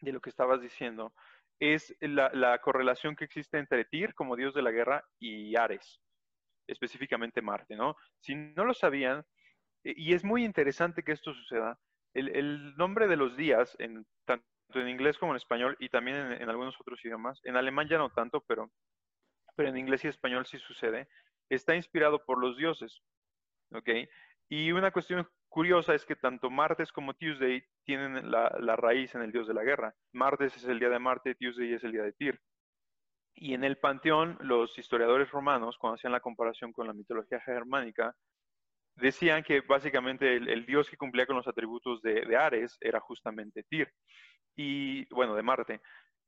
de lo que estabas diciendo, es la, correlación que existe entre Tyr como dios de la guerra y Ares, específicamente Marte, ¿no? Si no lo sabían, e, y es muy interesante que esto suceda, el, nombre de los días, en, tanto en inglés como en español y también en, algunos otros idiomas, en alemán ya no tanto, pero, pero en inglés y español sí sucede, está inspirado por los dioses, ¿ok? Y una cuestión curiosa es que tanto martes como Tuesday tienen la, raíz en el dios de la guerra. Martes es el día de Marte, Tuesday es el día de Tyr. Y en el panteón, los historiadores romanos, cuando hacían la comparación con la mitología germánica, decían que básicamente el, dios que cumplía con los atributos de, Ares era justamente Tyr. Y bueno, de Marte.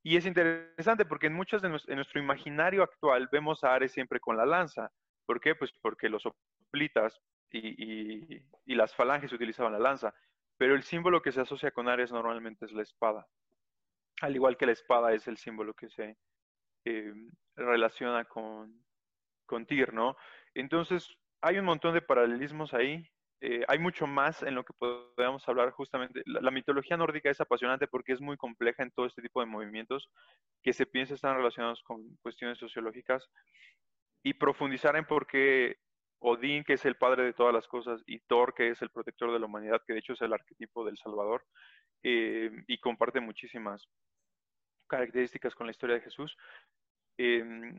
Y es interesante porque en muchos de nuestro, nuestro imaginario actual vemos a Ares siempre con la lanza. ¿Por qué? Pues porque los hoplitas y, las falanges utilizaban la lanza, pero el símbolo que se asocia con Ares normalmente es la espada. Al igual que la espada es el símbolo que se eh, relaciona con, con Tyr, ¿no? Entonces, hay un montón de paralelismos ahí. Eh, hay mucho más en lo que podemos hablar justamente. La, mitología nórdica es apasionante porque es muy compleja en todo este tipo de movimientos que se piensa están relacionados con cuestiones sociológicas y profundizar en por qué Odín, que es el padre de todas las cosas, y Thor, que es el protector de la humanidad, que de hecho es el arquetipo del Salvador, eh, y comparte muchísimas características con la historia de Jesús, em,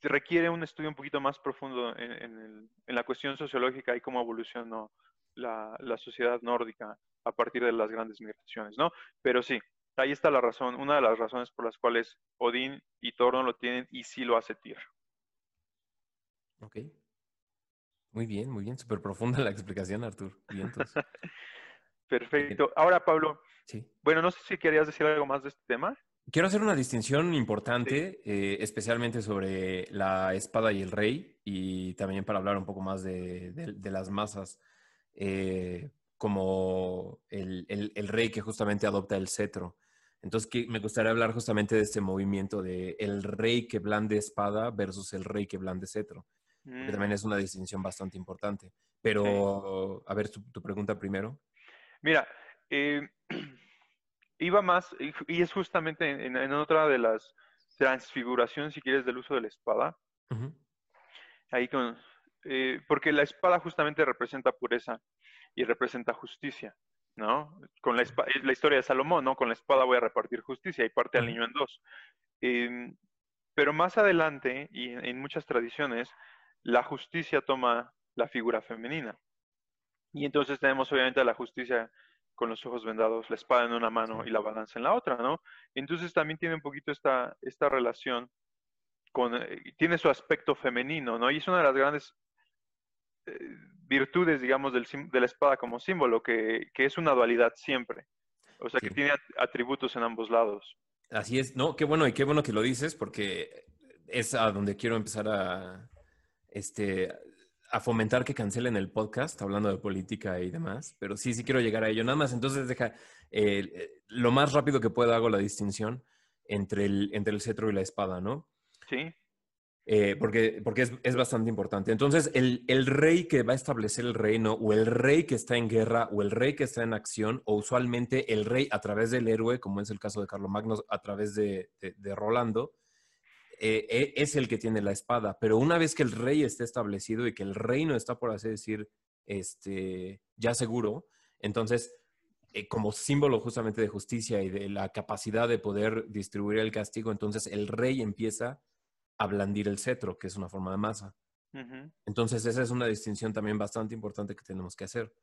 requiere un estudio un poquito más profundo en, la cuestión sociológica y cómo evolucionó la, sociedad nórdica a partir de las grandes migraciones, ¿no? Pero sí, ahí está la razón, una de las razones por las cuales Odín y Thor no lo tienen y sí lo hace Tyr. Ok. Muy bien, muy bien, súper profunda la explicación, Artur. Perfecto. Ahora, Pablo, sí. bueno, no sé si querías decir algo más de este tema. Quiero hacer una distinción importante, eh, especialmente sobre la espada y el rey, y también para hablar un poco más de, las masas, eh, como el, rey que justamente adopta el cetro. Entonces, me gustaría hablar justamente de este movimiento de el rey que blande espada versus el rey que blande cetro que también mm. es una distinción bastante importante. Pero, a ver, tu, pregunta primero. Mira, eh, iba más, y es justamente en, otra de las transfiguraciones, si quieres, del uso de la espada. Ahí con, eh, porque la espada justamente representa pureza y representa justicia, ¿no? Con la, la historia de Salomón, ¿no? Con la espada voy a repartir justicia y parte al niño en dos. Em, pero más adelante, y en muchas tradiciones, la justicia toma la figura femenina. Y entonces tenemos obviamente a la justicia con los ojos vendados, la espada en una mano y la balanza en la otra, ¿no? Entonces también tiene un poquito esta, esta relación con, eh, tiene su aspecto femenino, ¿no? Y es una de las grandes virtudes, digamos, del, de la espada como símbolo, que, que, es una dualidad siempre. O sea, que tiene atributos en ambos lados. Así es, no, qué bueno y qué bueno que lo dices porque es a donde quiero empezar a, este, a fomentar que cancelen el podcast hablando de política y demás, pero sí, sí quiero llegar a ello. Nada más, entonces deja, eh, lo más rápido que pueda hago la distinción entre el, entre el cetro y la espada, ¿no? Sí. Eh, porque, porque es, es, bastante importante. Entonces, el, el, rey que va a establecer el reino, o el rey que está en guerra, o el rey que está en acción, o usualmente el rey a través del héroe, como es el caso de Carlomagno, a través de, de, Rolando, eh, eh, es el que tiene la espada. Pero una vez que el rey esté establecido y que el reino está, por así decir, este, ya seguro, entonces, como símbolo justamente de justicia y de la capacidad de poder distribuir el castigo, entonces el rey empieza a blandir el cetro, que es una forma de masa. Entonces, esa es una distinción también bastante importante que tenemos que hacer.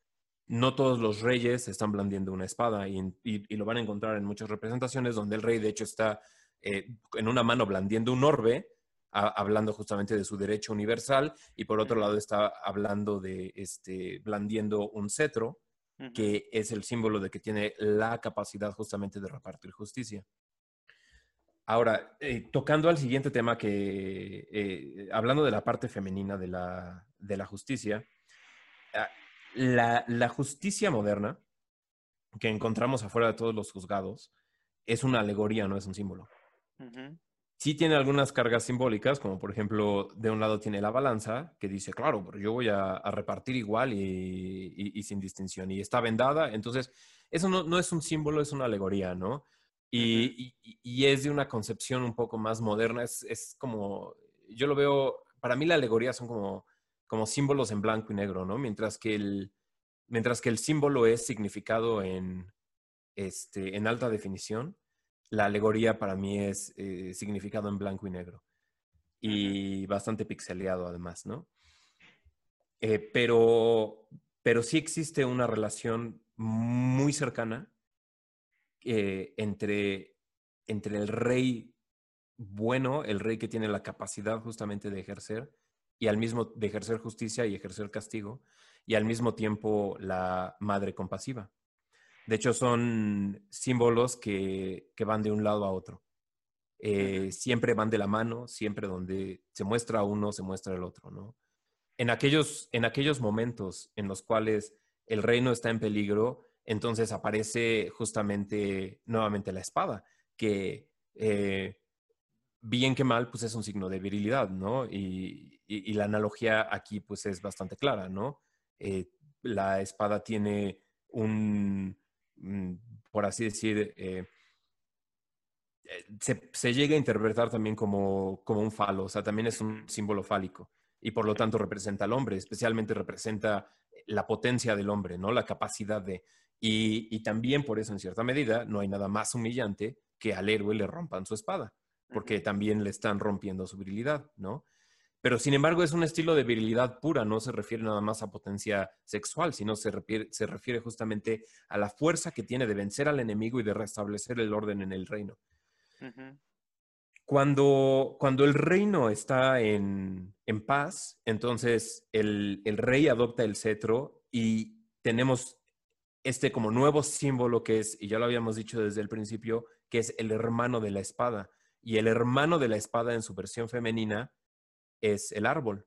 No todos los reyes están blandiendo una espada y, lo van a encontrar en muchas representaciones donde el rey, de hecho, está eh, en una mano blandiendo un orbe, hablando justamente de su derecho universal, y por otro lado está hablando de este, blandiendo un cetro, que es el símbolo de que tiene la capacidad justamente de repartir justicia. Ahora, eh, tocando al siguiente tema que, eh, hablando de la parte femenina de la, de la justicia, ah, la, la, justicia moderna que encontramos afuera de todos los juzgados es una alegoría, no es un símbolo. Sí tiene algunas cargas simbólicas, como por ejemplo, de un lado tiene la balanza, que dice, claro, pero yo voy a, repartir igual y, y, sin distinción, y está vendada, entonces eso no, no es un símbolo, es una alegoría, ¿no? Y, es de una concepción un poco más moderna. Es, como, yo lo veo, para mí la alegoría son como, como símbolos en blanco y negro, ¿no? Mientras que el, mientras que el símbolo es significado en, este, en alta definición, la alegoría para mí es eh, significado en blanco y negro. Y bastante pixeleado además, ¿no? Eh, pero, pero sí existe una relación muy cercana eh, entre, entre el rey bueno, el rey que tiene la capacidad justamente de ejercer y al mismo de ejercer justicia y ejercer castigo y al mismo tiempo la madre compasiva. De hecho, son símbolos que, que van de un lado a otro. Eh, siempre van de la mano, siempre donde se muestra uno, se muestra el otro, ¿no? En aquellos, en aquellos momentos en los cuales el reino está en peligro, entonces aparece justamente nuevamente la espada, que eh, bien que mal, pues es un signo de virilidad, ¿no? Y, la analogía aquí, pues es bastante clara, ¿no? Eh, la espada tiene un, por así decir, eh, se, llega a interpretar también como, como un falo, o sea, también es un símbolo fálico y por lo tanto representa al hombre, especialmente representa la potencia del hombre, ¿no? La capacidad de... Y, también por eso, en cierta medida, no hay nada más humillante que al héroe le rompan su espada, porque también le están rompiendo su virilidad, ¿no? Pero sin embargo es un estilo de virilidad pura, no se refiere nada más a potencia sexual, sino se refiere, se refiere justamente a la fuerza que tiene de vencer al enemigo y de restablecer el orden en el reino. Cuando, cuando el reino está en, en paz, entonces el, el, rey adopta el cetro y tenemos este como nuevo símbolo que es, y ya lo habíamos dicho desde el principio, que es el hermano de la espada. Y el hermano de la espada en su versión femenina es el árbol.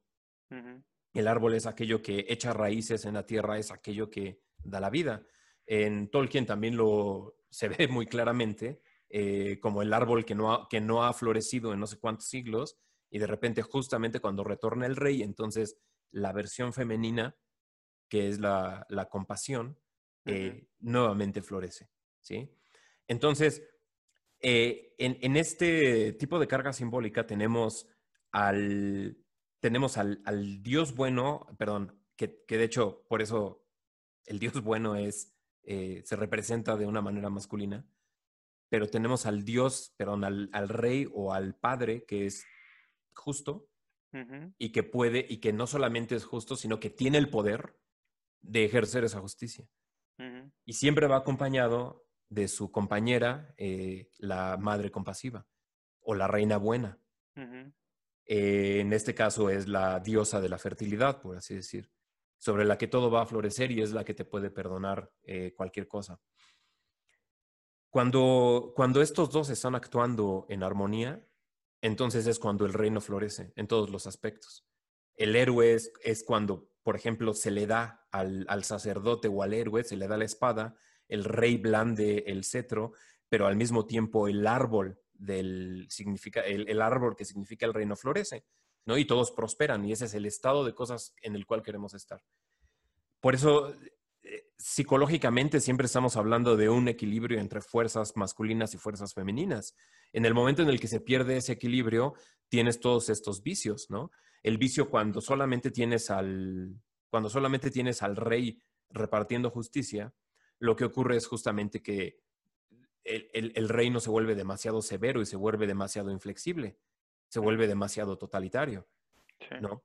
El árbol es aquello que echa raíces en la tierra, es aquello que da la vida. En Tolkien también lo se ve muy claramente eh, como el árbol que no, ha, que no ha florecido en no sé cuántos siglos y de repente justamente cuando retorna el rey, entonces la versión femenina, que es la, la compasión, eh, nuevamente florece. ¿sí? Entonces, eh, en, este tipo de carga simbólica tenemos al, tenemos al, Dios bueno, perdón, que, de hecho por eso el Dios bueno es, eh, se representa de una manera masculina, pero tenemos al Dios, perdón, al, rey o al padre que es justo y que puede, y que no solamente es justo, sino que tiene el poder de ejercer esa justicia. Y siempre va acompañado de su compañera, eh, la madre compasiva o la reina buena. Eh, en este caso es la diosa de la fertilidad, por así decir. sobre la que todo va a florecer y es la que te puede perdonar eh, cualquier cosa. Cuando, cuando estos dos están actuando en armonía, entonces es cuando el reino florece en todos los aspectos. El héroe es, cuando, por ejemplo, se le da al, al, sacerdote o al héroe, se le da la espada, el rey blande el cetro, pero al mismo tiempo el árbol del significa el, árbol que significa el reino florece, ¿no? Y todos prosperan y ese es el estado de cosas en el cual queremos estar. Por eso eh, psicológicamente siempre estamos hablando de un equilibrio entre fuerzas masculinas y fuerzas femeninas. En el momento en el que se pierde ese equilibrio, tienes todos estos vicios, ¿no? El vicio cuando solamente tienes al cuando solamente tienes al rey repartiendo justicia, lo que ocurre es justamente que el, reino se vuelve demasiado severo y se vuelve demasiado inflexible, se vuelve demasiado totalitario, ¿no?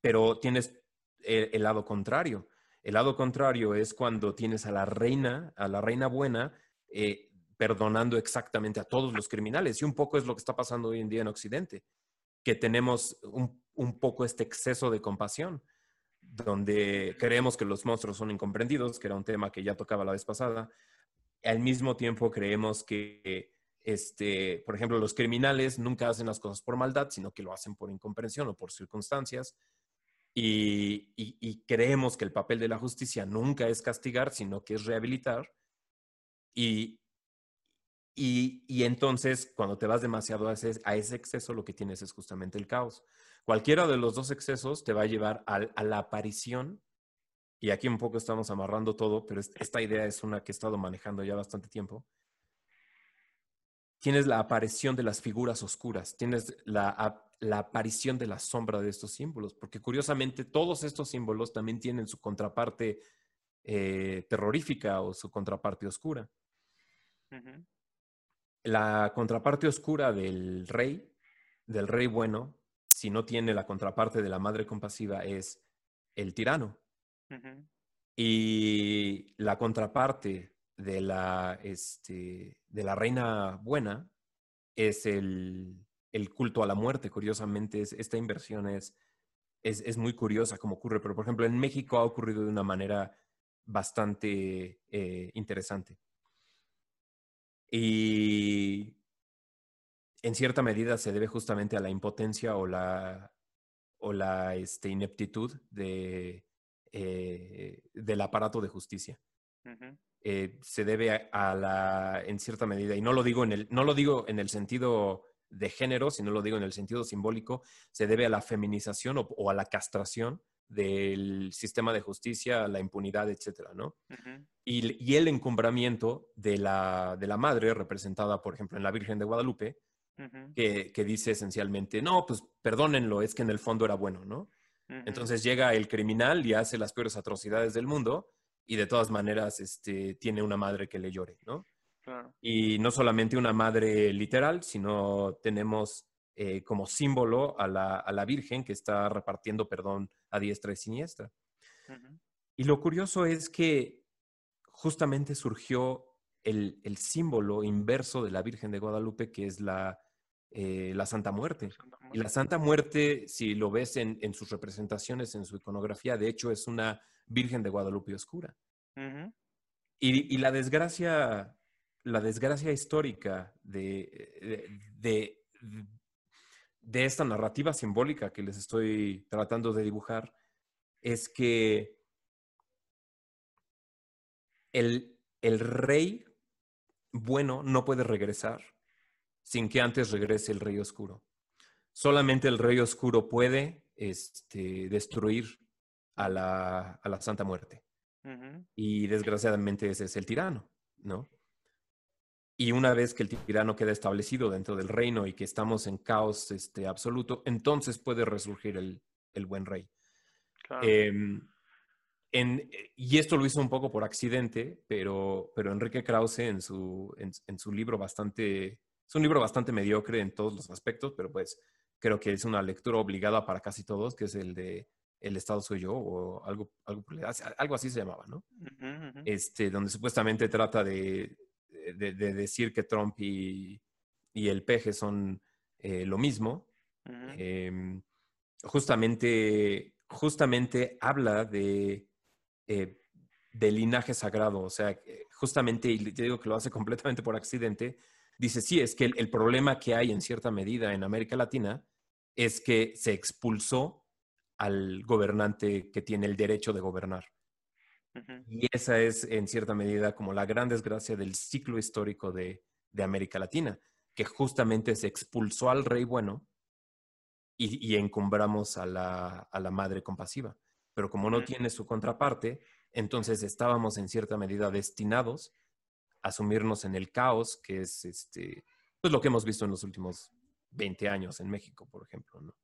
Pero tienes el, lado contrario. El lado contrario es cuando tienes a la reina, a la reina buena, eh, perdonando exactamente a todos los criminales. Y un poco es lo que está pasando hoy en día en Occidente, que tenemos un, un poco este exceso de compasión, donde creemos que los monstruos son incomprendidos, que era un tema que ya tocaba la vez pasada, al mismo tiempo creemos que, este, por ejemplo, los criminales nunca hacen las cosas por maldad, sino que lo hacen por incomprensión o por circunstancias. Y, creemos que el papel de la justicia nunca es castigar, sino que es rehabilitar. Y, y, entonces, cuando te vas demasiado a ese, a ese, exceso, lo que tienes es justamente el caos. Cualquiera de los dos excesos te va a llevar a la aparición y aquí un poco estamos amarrando todo, pero esta idea es una que he estado manejando ya bastante tiempo. Tienes la aparición de las figuras oscuras, tienes la, aparición de la sombra de estos símbolos, porque curiosamente todos estos símbolos también tienen su contraparte eh, terrorífica o su contraparte oscura. La contraparte oscura del rey, del rey bueno, si no tiene la contraparte de la madre compasiva, es el tirano. Y la contraparte de la, este, de la reina buena es el, culto a la muerte. Curiosamente, esta inversión es, es, muy curiosa como ocurre, pero por ejemplo en México ha ocurrido de una manera bastante eh, interesante. Y en cierta medida se debe justamente a la impotencia o la, o la este, ineptitud de, eh, del aparato de justicia. Eh, se debe a, la, en cierta medida, y no lo, digo en el, no lo digo en el sentido de género, sino lo digo en el sentido simbólico, se debe a la feminización o, a la castración del sistema de justicia, la impunidad, etcétera, ¿no? y, el encumbramiento de la, de la madre, representada, por ejemplo, en la Virgen de Guadalupe, que, que, dice esencialmente, no, pues perdónenlo, es que en el fondo era bueno, ¿no? Entonces llega el criminal y hace las peores atrocidades del mundo y de todas maneras este, tiene una madre que le llore, ¿no? Y no solamente una madre literal, sino tenemos eh, como símbolo a la, Virgen que está repartiendo perdón a diestra y siniestra. Y lo curioso es que justamente surgió el, el, símbolo inverso de la Virgen de Guadalupe, que es la, eh, la Santa Muerte. Y la Santa Muerte, si lo ves en, sus representaciones, en su iconografía, de hecho es una Virgen de Guadalupe oscura. y, la desgracia, la desgracia histórica de, de, de, esta narrativa simbólica que les estoy tratando de dibujar es que el, el rey bueno no puede regresar sin que antes regrese el rey oscuro. Solamente el rey oscuro puede este, destruir a la, a la Santa Muerte. Y desgraciadamente ese es el tirano, ¿no? Y una vez que el tirano queda establecido dentro del reino y que estamos en caos este, absoluto, entonces puede resurgir el, el buen rey. Em, en, y esto lo hizo un poco por accidente, pero, pero Enrique Krause en su, en su libro bastante es un libro bastante mediocre en todos los aspectos, pero pues creo que es una lectura obligada para casi todos, que es el de El Estado soy yo o algo, algo, algo así se llamaba, ¿no? Este, donde supuestamente trata de, de, decir que Trump y, y el peje son eh, lo mismo. Em, justamente, justamente habla de, eh, de linaje sagrado, o sea, justamente, y te digo que lo hace completamente por accidente, dice, sí, es que el, problema que hay en cierta medida en América Latina es que se expulsó al gobernante que tiene el derecho de gobernar. Y esa es, en cierta medida, como la gran desgracia del ciclo histórico de, de América Latina, que justamente se expulsó al rey bueno y, encumbramos a la, a la, madre compasiva. Pero como no tiene su contraparte, entonces estábamos en cierta medida destinados a sumirnos en el caos, que es este, pues lo que hemos visto en los últimos 20 años en México, por ejemplo. ¿no?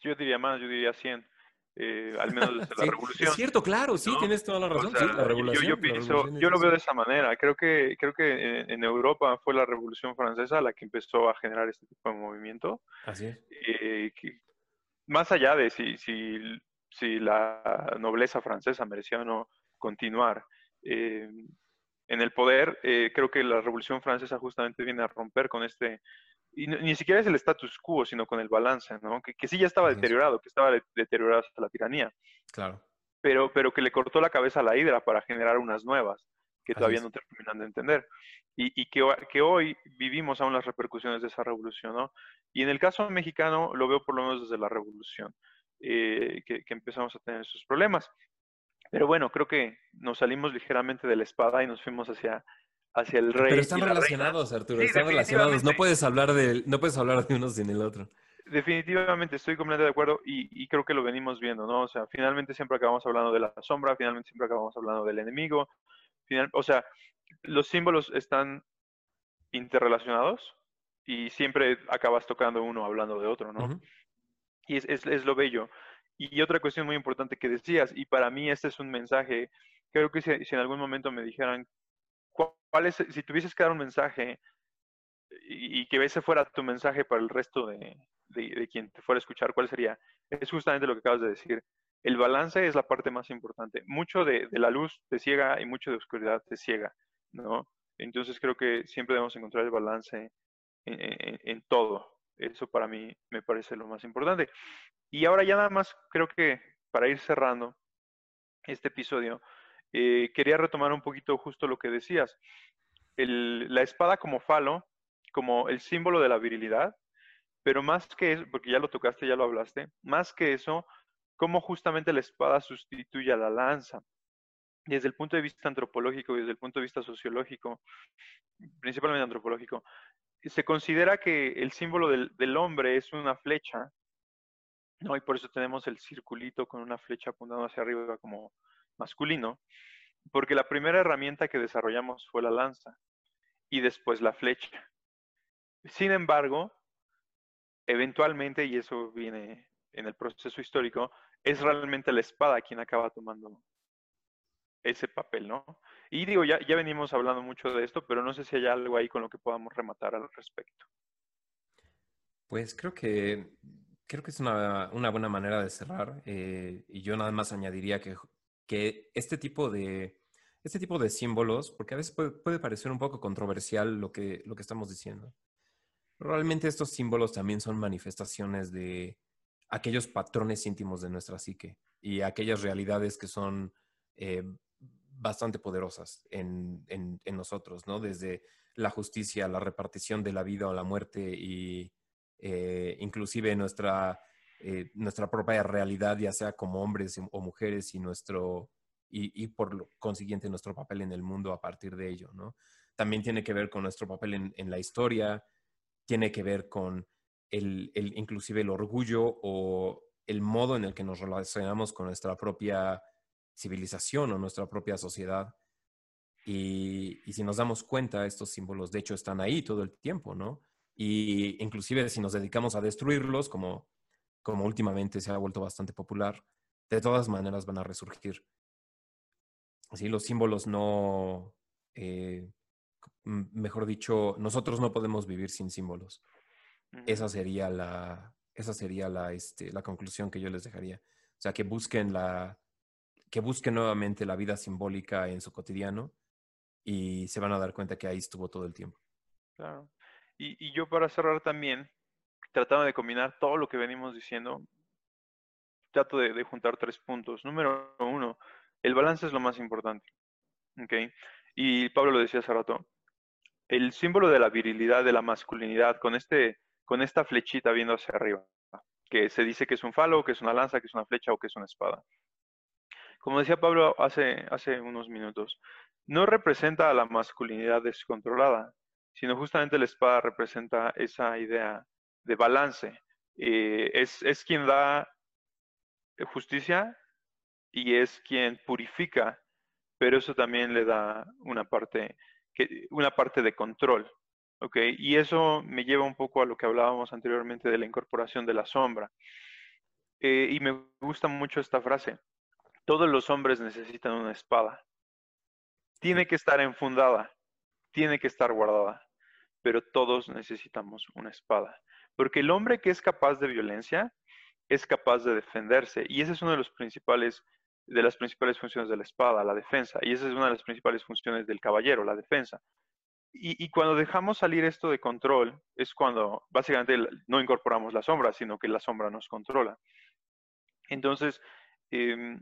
Yo diría más, yo diría 100. Eh, al menos desde la revolución. Es cierto, claro, sí, tienes toda la razón. sí, la revolución. Yo, pienso, yo lo veo de esa manera. Creo que, creo que en, Europa fue la revolución francesa la que empezó a generar este tipo de movimiento. Así es. Eh, más allá de si, si, si, la nobleza francesa merecía o no continuar eh, en el poder, creo que la revolución francesa justamente viene a romper con este y ni siquiera es el status quo, sino con el balance, ¿no? Que, que sí ya estaba deteriorado, que estaba deteriorado hasta la tiranía. Claro. Pero, pero que le cortó la cabeza a la hidra para generar unas nuevas, que todavía no terminan de entender. Y, y que, que, hoy vivimos aún las repercusiones de esa revolución, ¿no? Y en el caso mexicano lo veo por lo menos desde la revolución, eh, que, que empezamos a tener esos problemas. Pero bueno, creo que nos salimos ligeramente de la espada y nos fuimos hacia hacia el rey. Pero están relacionados, Arturo, están relacionados. No puedes, hablar de, no puedes hablar de uno sin el otro. Definitivamente, estoy completamente de acuerdo y, creo que lo venimos viendo, ¿no? O sea, finalmente siempre acabamos hablando de la sombra, finalmente siempre acabamos hablando del enemigo. Final, o sea, los símbolos están interrelacionados y siempre acabas tocando uno hablando de otro, ¿no? Y es, es, es, lo bello. Y otra cuestión muy importante que decías, y para mí este es un mensaje, creo que si, si en algún momento me dijeran ¿Cuál es, si tuvieses que dar un mensaje y, que ese fuera tu mensaje para el resto de, quien te fuera a escuchar, ¿cuál sería? Es justamente lo que acabas de decir. El balance es la parte más importante. Mucho de, la luz te ciega y mucho de oscuridad te ciega, ¿no? Entonces creo que siempre debemos encontrar el balance en, todo. Eso para mí me parece lo más importante. Y ahora ya nada más creo que para ir cerrando este episodio, eh, quería retomar un poquito justo lo que decías. la espada como falo, como el símbolo de la virilidad, pero más que eso, porque ya lo tocaste, ya lo hablaste, más que eso, cómo justamente la espada sustituye a la lanza. Desde el punto de vista antropológico y desde el punto de vista sociológico, principalmente antropológico, se considera que el símbolo del, del hombre es una flecha, ¿no? Y por eso tenemos el circulito con una flecha apuntando hacia arriba como, masculino, porque la primera herramienta que desarrollamos fue la lanza y después la flecha. Sin embargo, eventualmente, y eso viene en el proceso histórico, es realmente la espada quien acaba tomando ese papel, ¿no? Y digo, ya, ya venimos hablando mucho de esto, pero no sé si hay algo ahí con lo que podamos rematar al respecto. Pues creo que creo que es una, buena manera de cerrar. Eh, y yo nada más añadiría que que este tipo de, este tipo de símbolos, porque a veces puede, parecer un poco controversial lo que, lo que estamos diciendo, realmente estos símbolos también son manifestaciones de aquellos patrones íntimos de nuestra psique y aquellas realidades que son eh, bastante poderosas en, nosotros, ¿no? Desde la justicia, la repartición de la vida o la muerte y eh, inclusive nuestra eh, nuestra propia realidad, ya sea como hombres o mujeres, y, nuestro, y, por lo consiguiente nuestro papel en el mundo a partir de ello, ¿no? También tiene que ver con nuestro papel en, la historia, tiene que ver con el, inclusive el orgullo o el modo en el que nos relacionamos con nuestra propia civilización o nuestra propia sociedad. Y, y, si nos damos cuenta, estos símbolos de hecho están ahí todo el tiempo, ¿no? Y inclusive si nos dedicamos a destruirlos, como como últimamente se ha vuelto bastante popular, de todas maneras van a resurgir. Así los símbolos no, eh, mejor dicho, nosotros no podemos vivir sin símbolos. Esa sería la, esa sería la, este, la conclusión que yo les dejaría. O sea, que busquen la, que busquen nuevamente la vida simbólica en su cotidiano y se van a dar cuenta que ahí estuvo todo el tiempo. Claro. Y, y yo para cerrar también, tratando de combinar todo lo que venimos diciendo, trato de, juntar tres puntos. Número uno, el balance es lo más importante. ¿okay? Y Pablo lo decía hace rato, el símbolo de la virilidad, de la masculinidad, con, este, con esta flechita viendo hacia arriba, que se dice que es un falo, que es una lanza, que es una flecha o que es una espada. Como decía Pablo hace, hace unos minutos, no representa a la masculinidad descontrolada, sino justamente la espada representa esa idea de balance. Eh, es, es quien da justicia y es quien purifica, pero eso también le da una parte, que, una parte de control. ¿okay? Y eso me lleva un poco a lo que hablábamos anteriormente de la incorporación de la sombra. Eh, y me gusta mucho esta frase. Todos los hombres necesitan una espada. Tiene que estar enfundada, tiene que estar guardada, pero todos necesitamos una espada. Porque el hombre que es capaz de violencia es capaz de defenderse. Y esa es una de, las principales funciones de la espada, la defensa. Y esa es una de las principales funciones del caballero, la defensa. Y, cuando dejamos salir esto de control, es cuando básicamente no incorporamos la sombra, sino que la sombra nos controla. Entonces, em,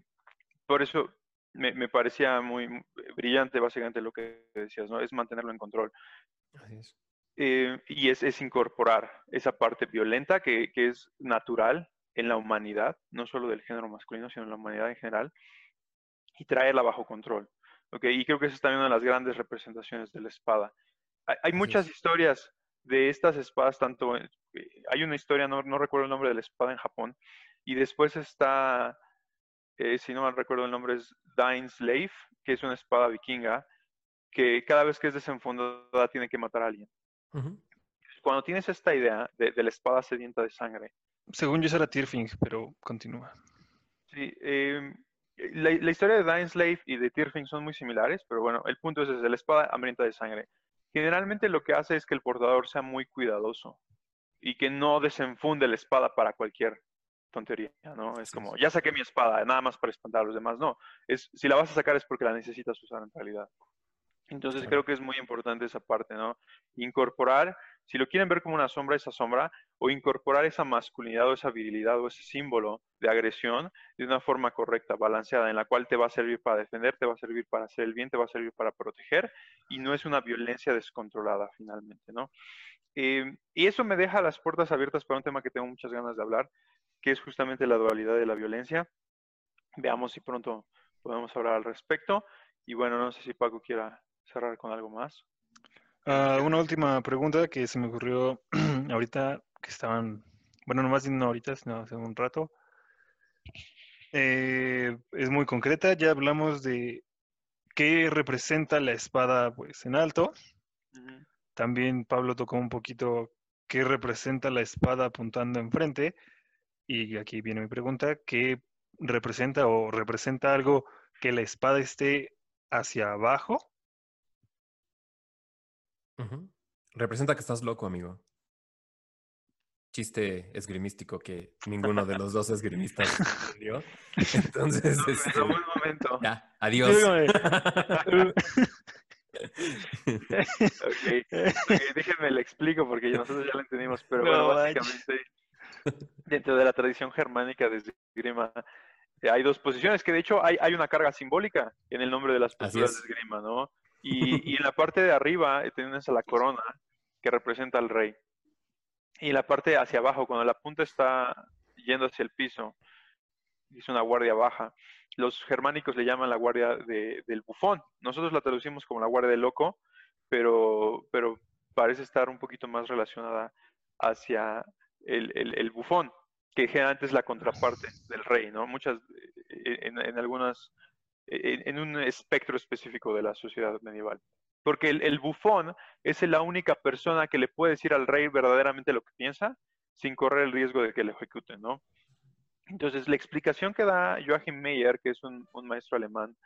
por eso me, parecía muy brillante básicamente lo que decías, ¿no? Es mantenerlo en control. Eh, y es, es, incorporar esa parte violenta que, que, es natural en la humanidad, no solo del género masculino, sino en la humanidad en general, y traerla bajo control. ¿okay? Y creo que esa es también una de las grandes representaciones de la espada. Hay, muchas historias de estas espadas, tanto, eh, hay una historia, no, no, recuerdo el nombre de la espada en Japón, y después está, eh, si no mal recuerdo el nombre, es Dain Slave, que es una espada vikinga, que cada vez que es desenfundada tiene que matar a alguien. Cuando tienes esta idea de, de, la espada sedienta de sangre, según yo será Tirfing, pero continúa. Sí, em, la, historia de Dying Slave y de Tirfing son muy similares, pero bueno, el punto es ese, la espada hambrienta de sangre. Generalmente lo que hace es que el portador sea muy cuidadoso y que no desenfunde la espada para cualquier tontería, ¿no? Es como, ya saqué mi espada, nada más para espantar a los demás. No, es, si la vas a sacar es porque la necesitas usar en realidad. Entonces creo que es muy importante esa parte, ¿no? Incorporar si lo quieren ver como una sombra, esa sombra, o incorporar esa masculinidad o esa virilidad o ese símbolo de agresión de una forma correcta, balanceada, en la cual te va a servir para defender, te va a servir para hacer el bien, te va a servir para proteger, y no es una violencia descontrolada finalmente, ¿no? Eh, y eso me deja las puertas abiertas para un tema que tengo muchas ganas de hablar, que es justamente la dualidad de la violencia. Veamos si pronto podemos hablar al respecto. Y bueno, no sé si Paco quiera cerrar con algo más. Ah, una última pregunta que se me ocurrió ahorita que estaban, bueno, no más no ahorita, sino hace un rato. Eh, es muy concreta, ya hablamos de qué representa la espada pues en alto. También Pablo tocó un poquito qué representa la espada apuntando enfrente. Y aquí viene mi pregunta, ¿qué representa o representa algo que la espada esté hacia abajo Representa que estás loco, amigo. Chiste esgrimístico que ninguno de los dos esgrimistas entendió. Entonces, este, un momento. Ya, adiós. okay. déjenme le explico porque nosotros ya lo entendimos, pero bueno, básicamente dentro de la tradición germánica de esgrima eh, hay dos posiciones que de hecho hay, hay una carga simbólica en el nombre de las posturas de esgrima, ¿no? Y, en la parte de arriba eh, tienes a la corona que representa al rey. Y en la parte hacia abajo, cuando la punta está yendo hacia el piso, es una guardia baja. Los germánicos le llaman la guardia del bufón. Nosotros la traducimos como la guardia del loco, pero, pero parece estar un poquito más relacionada hacia el, bufón, que generalmente es la contraparte del rey, ¿no? Muchas, eh, en algunas en, un espectro específico de la sociedad medieval. Porque el, bufón es la única persona que le puede decir al rey verdaderamente lo que piensa sin correr el riesgo de que le ejecuten, ¿no? Entonces, la explicación que da Joachim Meyer, que es un, maestro alemán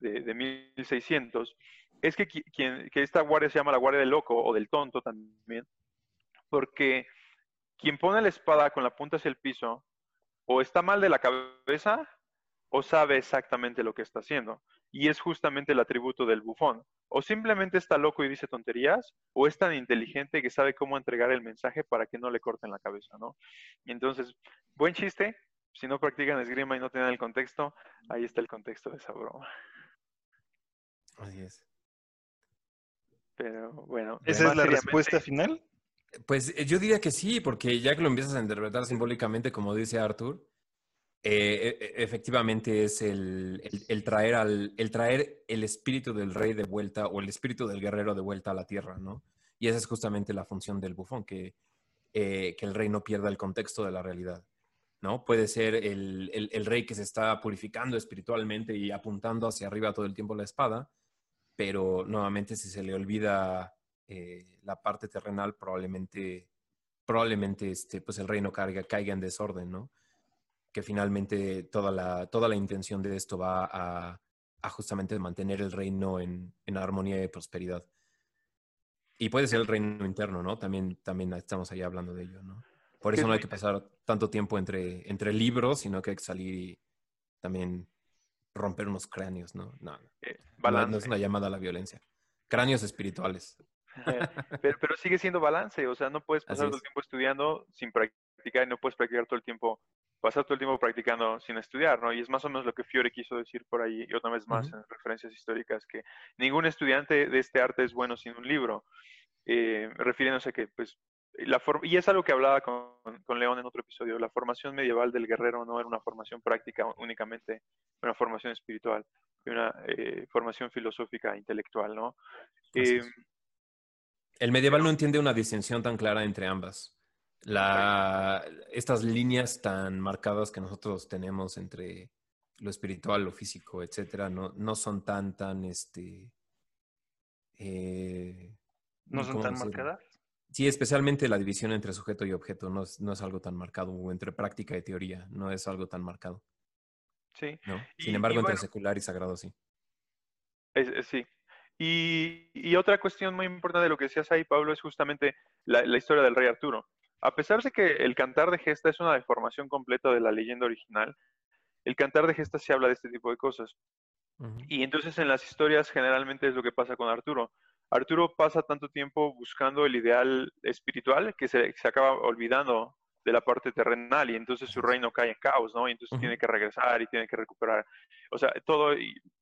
de, 1600, es que, quien, que esta guardia se llama la guardia del loco o del tonto también, porque quien pone la espada con la punta hacia el piso o está mal de la cabeza o sabe exactamente lo que está haciendo. Y es justamente el atributo del bufón. O simplemente está loco y dice tonterías, o es tan inteligente que sabe cómo entregar el mensaje para que no le corten la cabeza, ¿no? Entonces, buen chiste, si no practican esgrima y no tienen el contexto, ahí está el contexto de esa broma. Así es. Pero bueno. ¿Esa es la respuesta final? Pues eh, yo diría que sí, porque ya que lo empiezas a interpretar simbólicamente, como dice Arthur, eh, e, e, efectivamente es el, traer al, el traer el espíritu del rey de vuelta o el espíritu del guerrero de vuelta a la tierra, ¿no? Y esa es justamente la función del bufón, que, eh, que el rey no pierda el contexto de la realidad, ¿no? Puede ser el, el, rey que se está purificando espiritualmente y apuntando hacia arriba todo el tiempo la espada, pero nuevamente si se le olvida eh, la parte terrenal, probablemente, probablemente este, pues el reino caiga, caiga en desorden, ¿no? Que finalmente toda la, toda la intención de esto va a, a justamente mantener el reino en, en, armonía y prosperidad. Y puede ser el reino interno, ¿no? También, también estamos ahí hablando de ello, ¿no? Por eso no hay que pasar tanto tiempo entre, entre libros, sino que hay que salir y también romper unos cráneos, ¿no? No, eh, no es una llamada a la violencia. Cráneos espirituales. pero, pero, sigue siendo balance, o sea, no puedes pasar todo el tiempo estudiando sin practicar y no puedes practicar todo el tiempo, pasar todo el tiempo practicando sin estudiar, ¿no? Y es más o menos lo que Fiore quiso decir por ahí, y otra vez más en referencias históricas, que ningún estudiante de este arte es bueno sin un libro, eh, refiriéndose a que, pues, la y es algo que hablaba con, con, León en otro episodio, la formación medieval del guerrero no era una formación práctica únicamente, una formación espiritual, una eh, formación filosófica, intelectual, ¿no? Eh, el medieval no entiende una distinción tan clara entre ambas. La, estas líneas tan marcadas que nosotros tenemos entre lo espiritual, lo físico, etcétera, no, no son tan, tan, este... Eh, ¿No son tan marcadas? Sí, especialmente la división entre sujeto y objeto no es, no es algo tan marcado, o entre práctica y teoría, no es algo tan marcado. Sí. Sin embargo, entre secular y sagrado sí. sí, y, otra cuestión muy importante de lo que decías ahí, Pablo, es justamente la, historia del rey Arturo. A pesar de que el cantar de gesta es una deformación completa de la leyenda original, el cantar de gesta se habla de este tipo de cosas. Y entonces en las historias generalmente es lo que pasa con Arturo. Arturo pasa tanto tiempo buscando el ideal espiritual que se, se acaba olvidando de la parte terrenal y entonces su reino cae en caos, ¿no? Y entonces tiene que regresar y tiene que recuperar. O sea, todo,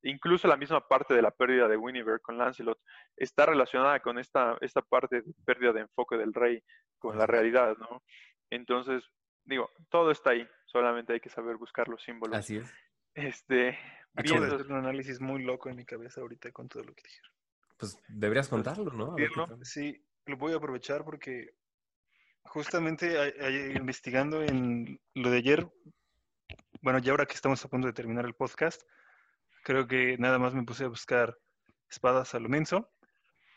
incluso la misma parte de la pérdida de Winiver con Lancelot está relacionada con esta, esta parte de pérdida de enfoque del rey con la realidad, ¿no? Entonces, digo, todo está ahí, solamente hay que saber buscar los símbolos. Así es. Este, Acabo de hacer un análisis muy loco en mi cabeza ahorita con todo lo que dijeron. Pues deberías contarlo, ¿no? Sí, lo voy a aprovechar porque justamente investigando en lo de ayer, bueno, ya ahora que estamos a punto de terminar el podcast, creo que nada más me puse a buscar espadas a lo menso,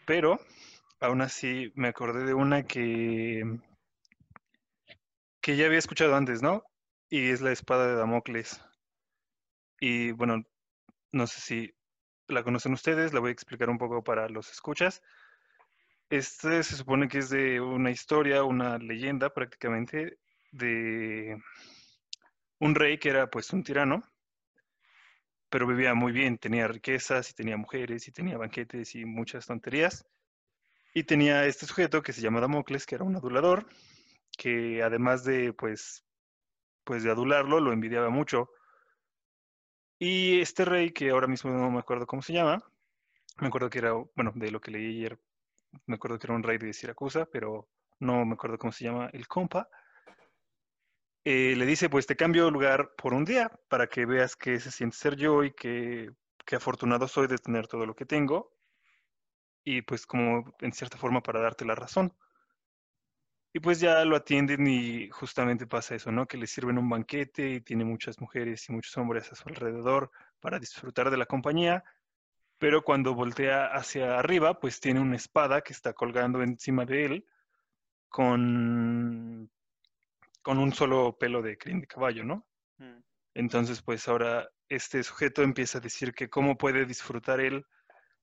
pero aún así me acordé de una que, que ya había escuchado antes, ¿no? Y es la espada de Damocles. Y bueno, no sé si la conocen ustedes, la voy a explicar un poco para los escuchas. Este se supone que es de una historia, una leyenda prácticamente, de un rey que era pues un tirano, pero vivía muy bien, tenía riquezas y tenía mujeres y tenía banquetes y muchas tonterías. Y tenía este sujeto que se llama Damocles, que era un adulador, que además de pues, pues de adularlo, lo envidiaba mucho. Y este rey, que ahora mismo no me acuerdo cómo se llama, me acuerdo que era, bueno, de lo que leí ayer me acuerdo que era un rey de Siracusa, pero no me acuerdo cómo se llama el compa, eh, le dice, pues te cambio lugar por un día para que veas que se siente ser yo y que, que afortunado soy de tener todo lo que tengo. Y pues como en cierta forma para darte la razón. Y pues ya lo atienden y justamente pasa eso, ¿no? Que le sirven un banquete y tiene muchas mujeres y muchos hombres a su alrededor para disfrutar de la compañía pero cuando voltea hacia arriba, pues tiene una espada que está colgando encima de él con, con un solo pelo de crin de caballo, ¿no? Mm. Entonces, pues ahora este sujeto empieza a decir que cómo puede disfrutar él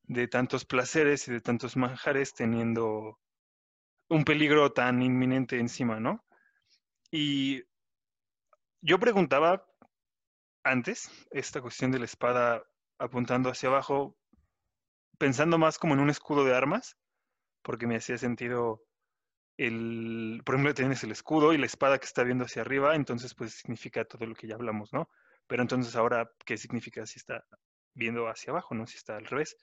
de tantos placeres y de tantos manjares teniendo un peligro tan inminente encima, ¿no? Y yo preguntaba antes esta cuestión de la espada apuntando hacia abajo, pensando más como en un escudo de armas, porque me hacía sentido el, por ejemplo, tienes el escudo y la espada que está viendo hacia arriba, entonces pues significa todo lo que ya hablamos, ¿no? Pero entonces ahora, ¿qué significa si está viendo hacia abajo, ¿no? Si está al revés.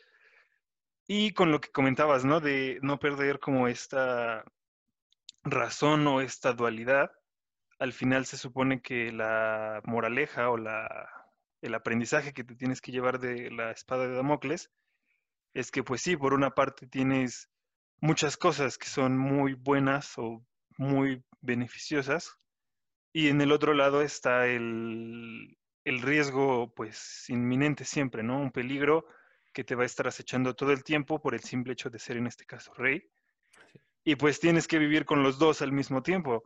Y con lo que comentabas, ¿no? De no perder como esta razón o esta dualidad, al final se supone que la moraleja o la, el aprendizaje que te tienes que llevar de la espada de Damocles es que pues sí, por una parte tienes muchas cosas que son muy buenas o muy beneficiosas y en el otro lado está el, el riesgo pues inminente siempre, ¿no? Un peligro que te va a estar acechando todo el tiempo por el simple hecho de ser en este caso rey. Y pues tienes que vivir con los dos al mismo tiempo.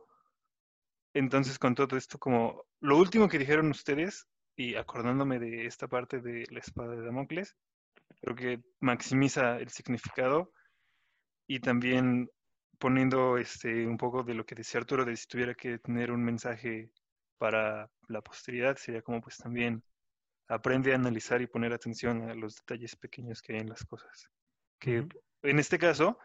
Entonces con todo esto como lo último que dijeron ustedes y acordándome de esta parte de la espada de Damocles, creo que maximiza el significado y también poniendo este un poco de lo que decía Arturo de si tuviera que tener un mensaje para la posteridad sería como pues también aprende a analizar y poner atención a los detalles pequeños que hay en las cosas. Que en este caso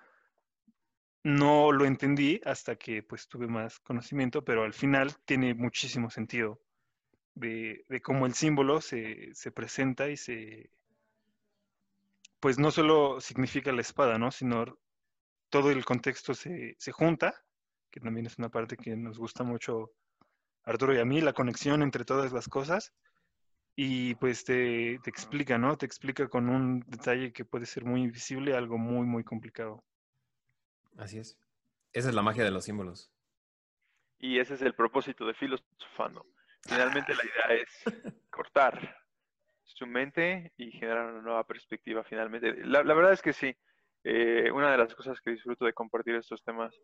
no lo entendí hasta que pues tuve más conocimiento, pero al final tiene muchísimo sentido de, cómo el símbolo se, se, presenta y se... Pues no solo significa la espada, ¿no? Sino todo el contexto se, se junta, que también es una parte que nos gusta mucho Arturo y a mí, la conexión entre todas las cosas. Y pues te, te, explica, ¿no? Te explica con un detalle que puede ser muy invisible algo muy, muy complicado. Así es. Esa es la magia de los símbolos. Y ese es el propósito de Filosofando. Finalmente la idea es cortar su mente y generar una nueva perspectiva finalmente. La, verdad es que sí. Eh, una de las cosas que disfruto de compartir estos temas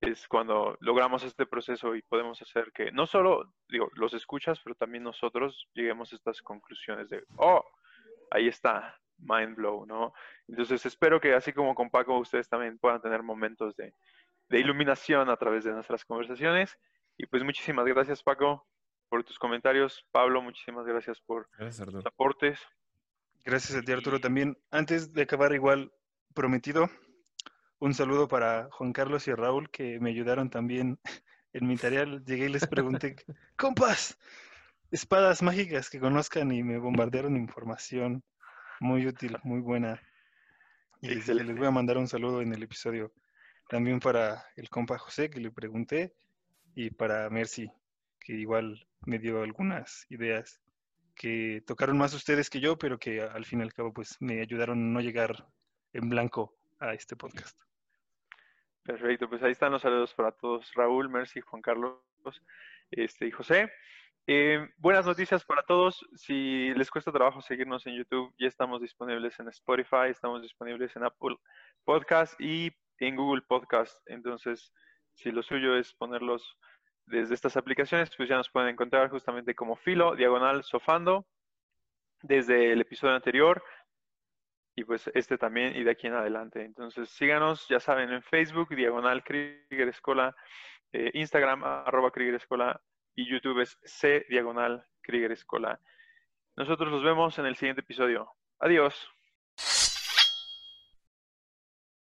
es cuando logramos este proceso y podemos hacer que no solo, digo, los escuchas, pero también nosotros lleguemos a estas conclusiones de, oh, ahí está, mind blow, ¿no? Entonces espero que así como con Paco, ustedes también puedan tener momentos de, de iluminación a través de nuestras conversaciones. Y pues muchísimas gracias, Paco, por tus comentarios. Pablo, muchísimas gracias por tus aportes. Gracias a ti, Arturo. También, antes de acabar, igual prometido, un saludo para Juan Carlos y Raúl que me ayudaron también en mi tarea. Llegué y les pregunté, compas, espadas mágicas que conozcan y me bombardearon información muy útil, muy buena. Y les voy a mandar un saludo en el episodio. También para el compa José que le pregunté y para Mercy que igual me dio algunas ideas que tocaron más ustedes que yo, pero que al fin y al cabo pues me ayudaron a no llegar en blanco a este podcast. Perfecto, pues ahí están los saludos para todos, Raúl, Mercy, Juan Carlos este, y José. Eh, buenas noticias para todos. Si les cuesta trabajo seguirnos en YouTube, ya estamos disponibles en Spotify, estamos disponibles en Apple Podcast y en Google Podcast. Entonces, si lo suyo es ponerlos desde estas aplicaciones, pues ya nos pueden encontrar justamente como filo, diagonal, sofando, desde el episodio anterior y pues este también y de aquí en adelante. Entonces síganos, ya saben, en Facebook, diagonal Krieger Escola, eh, Instagram, arroba Krieger Escola y YouTube es C diagonal Krieger Escola. Nosotros nos vemos en el siguiente episodio. Adiós.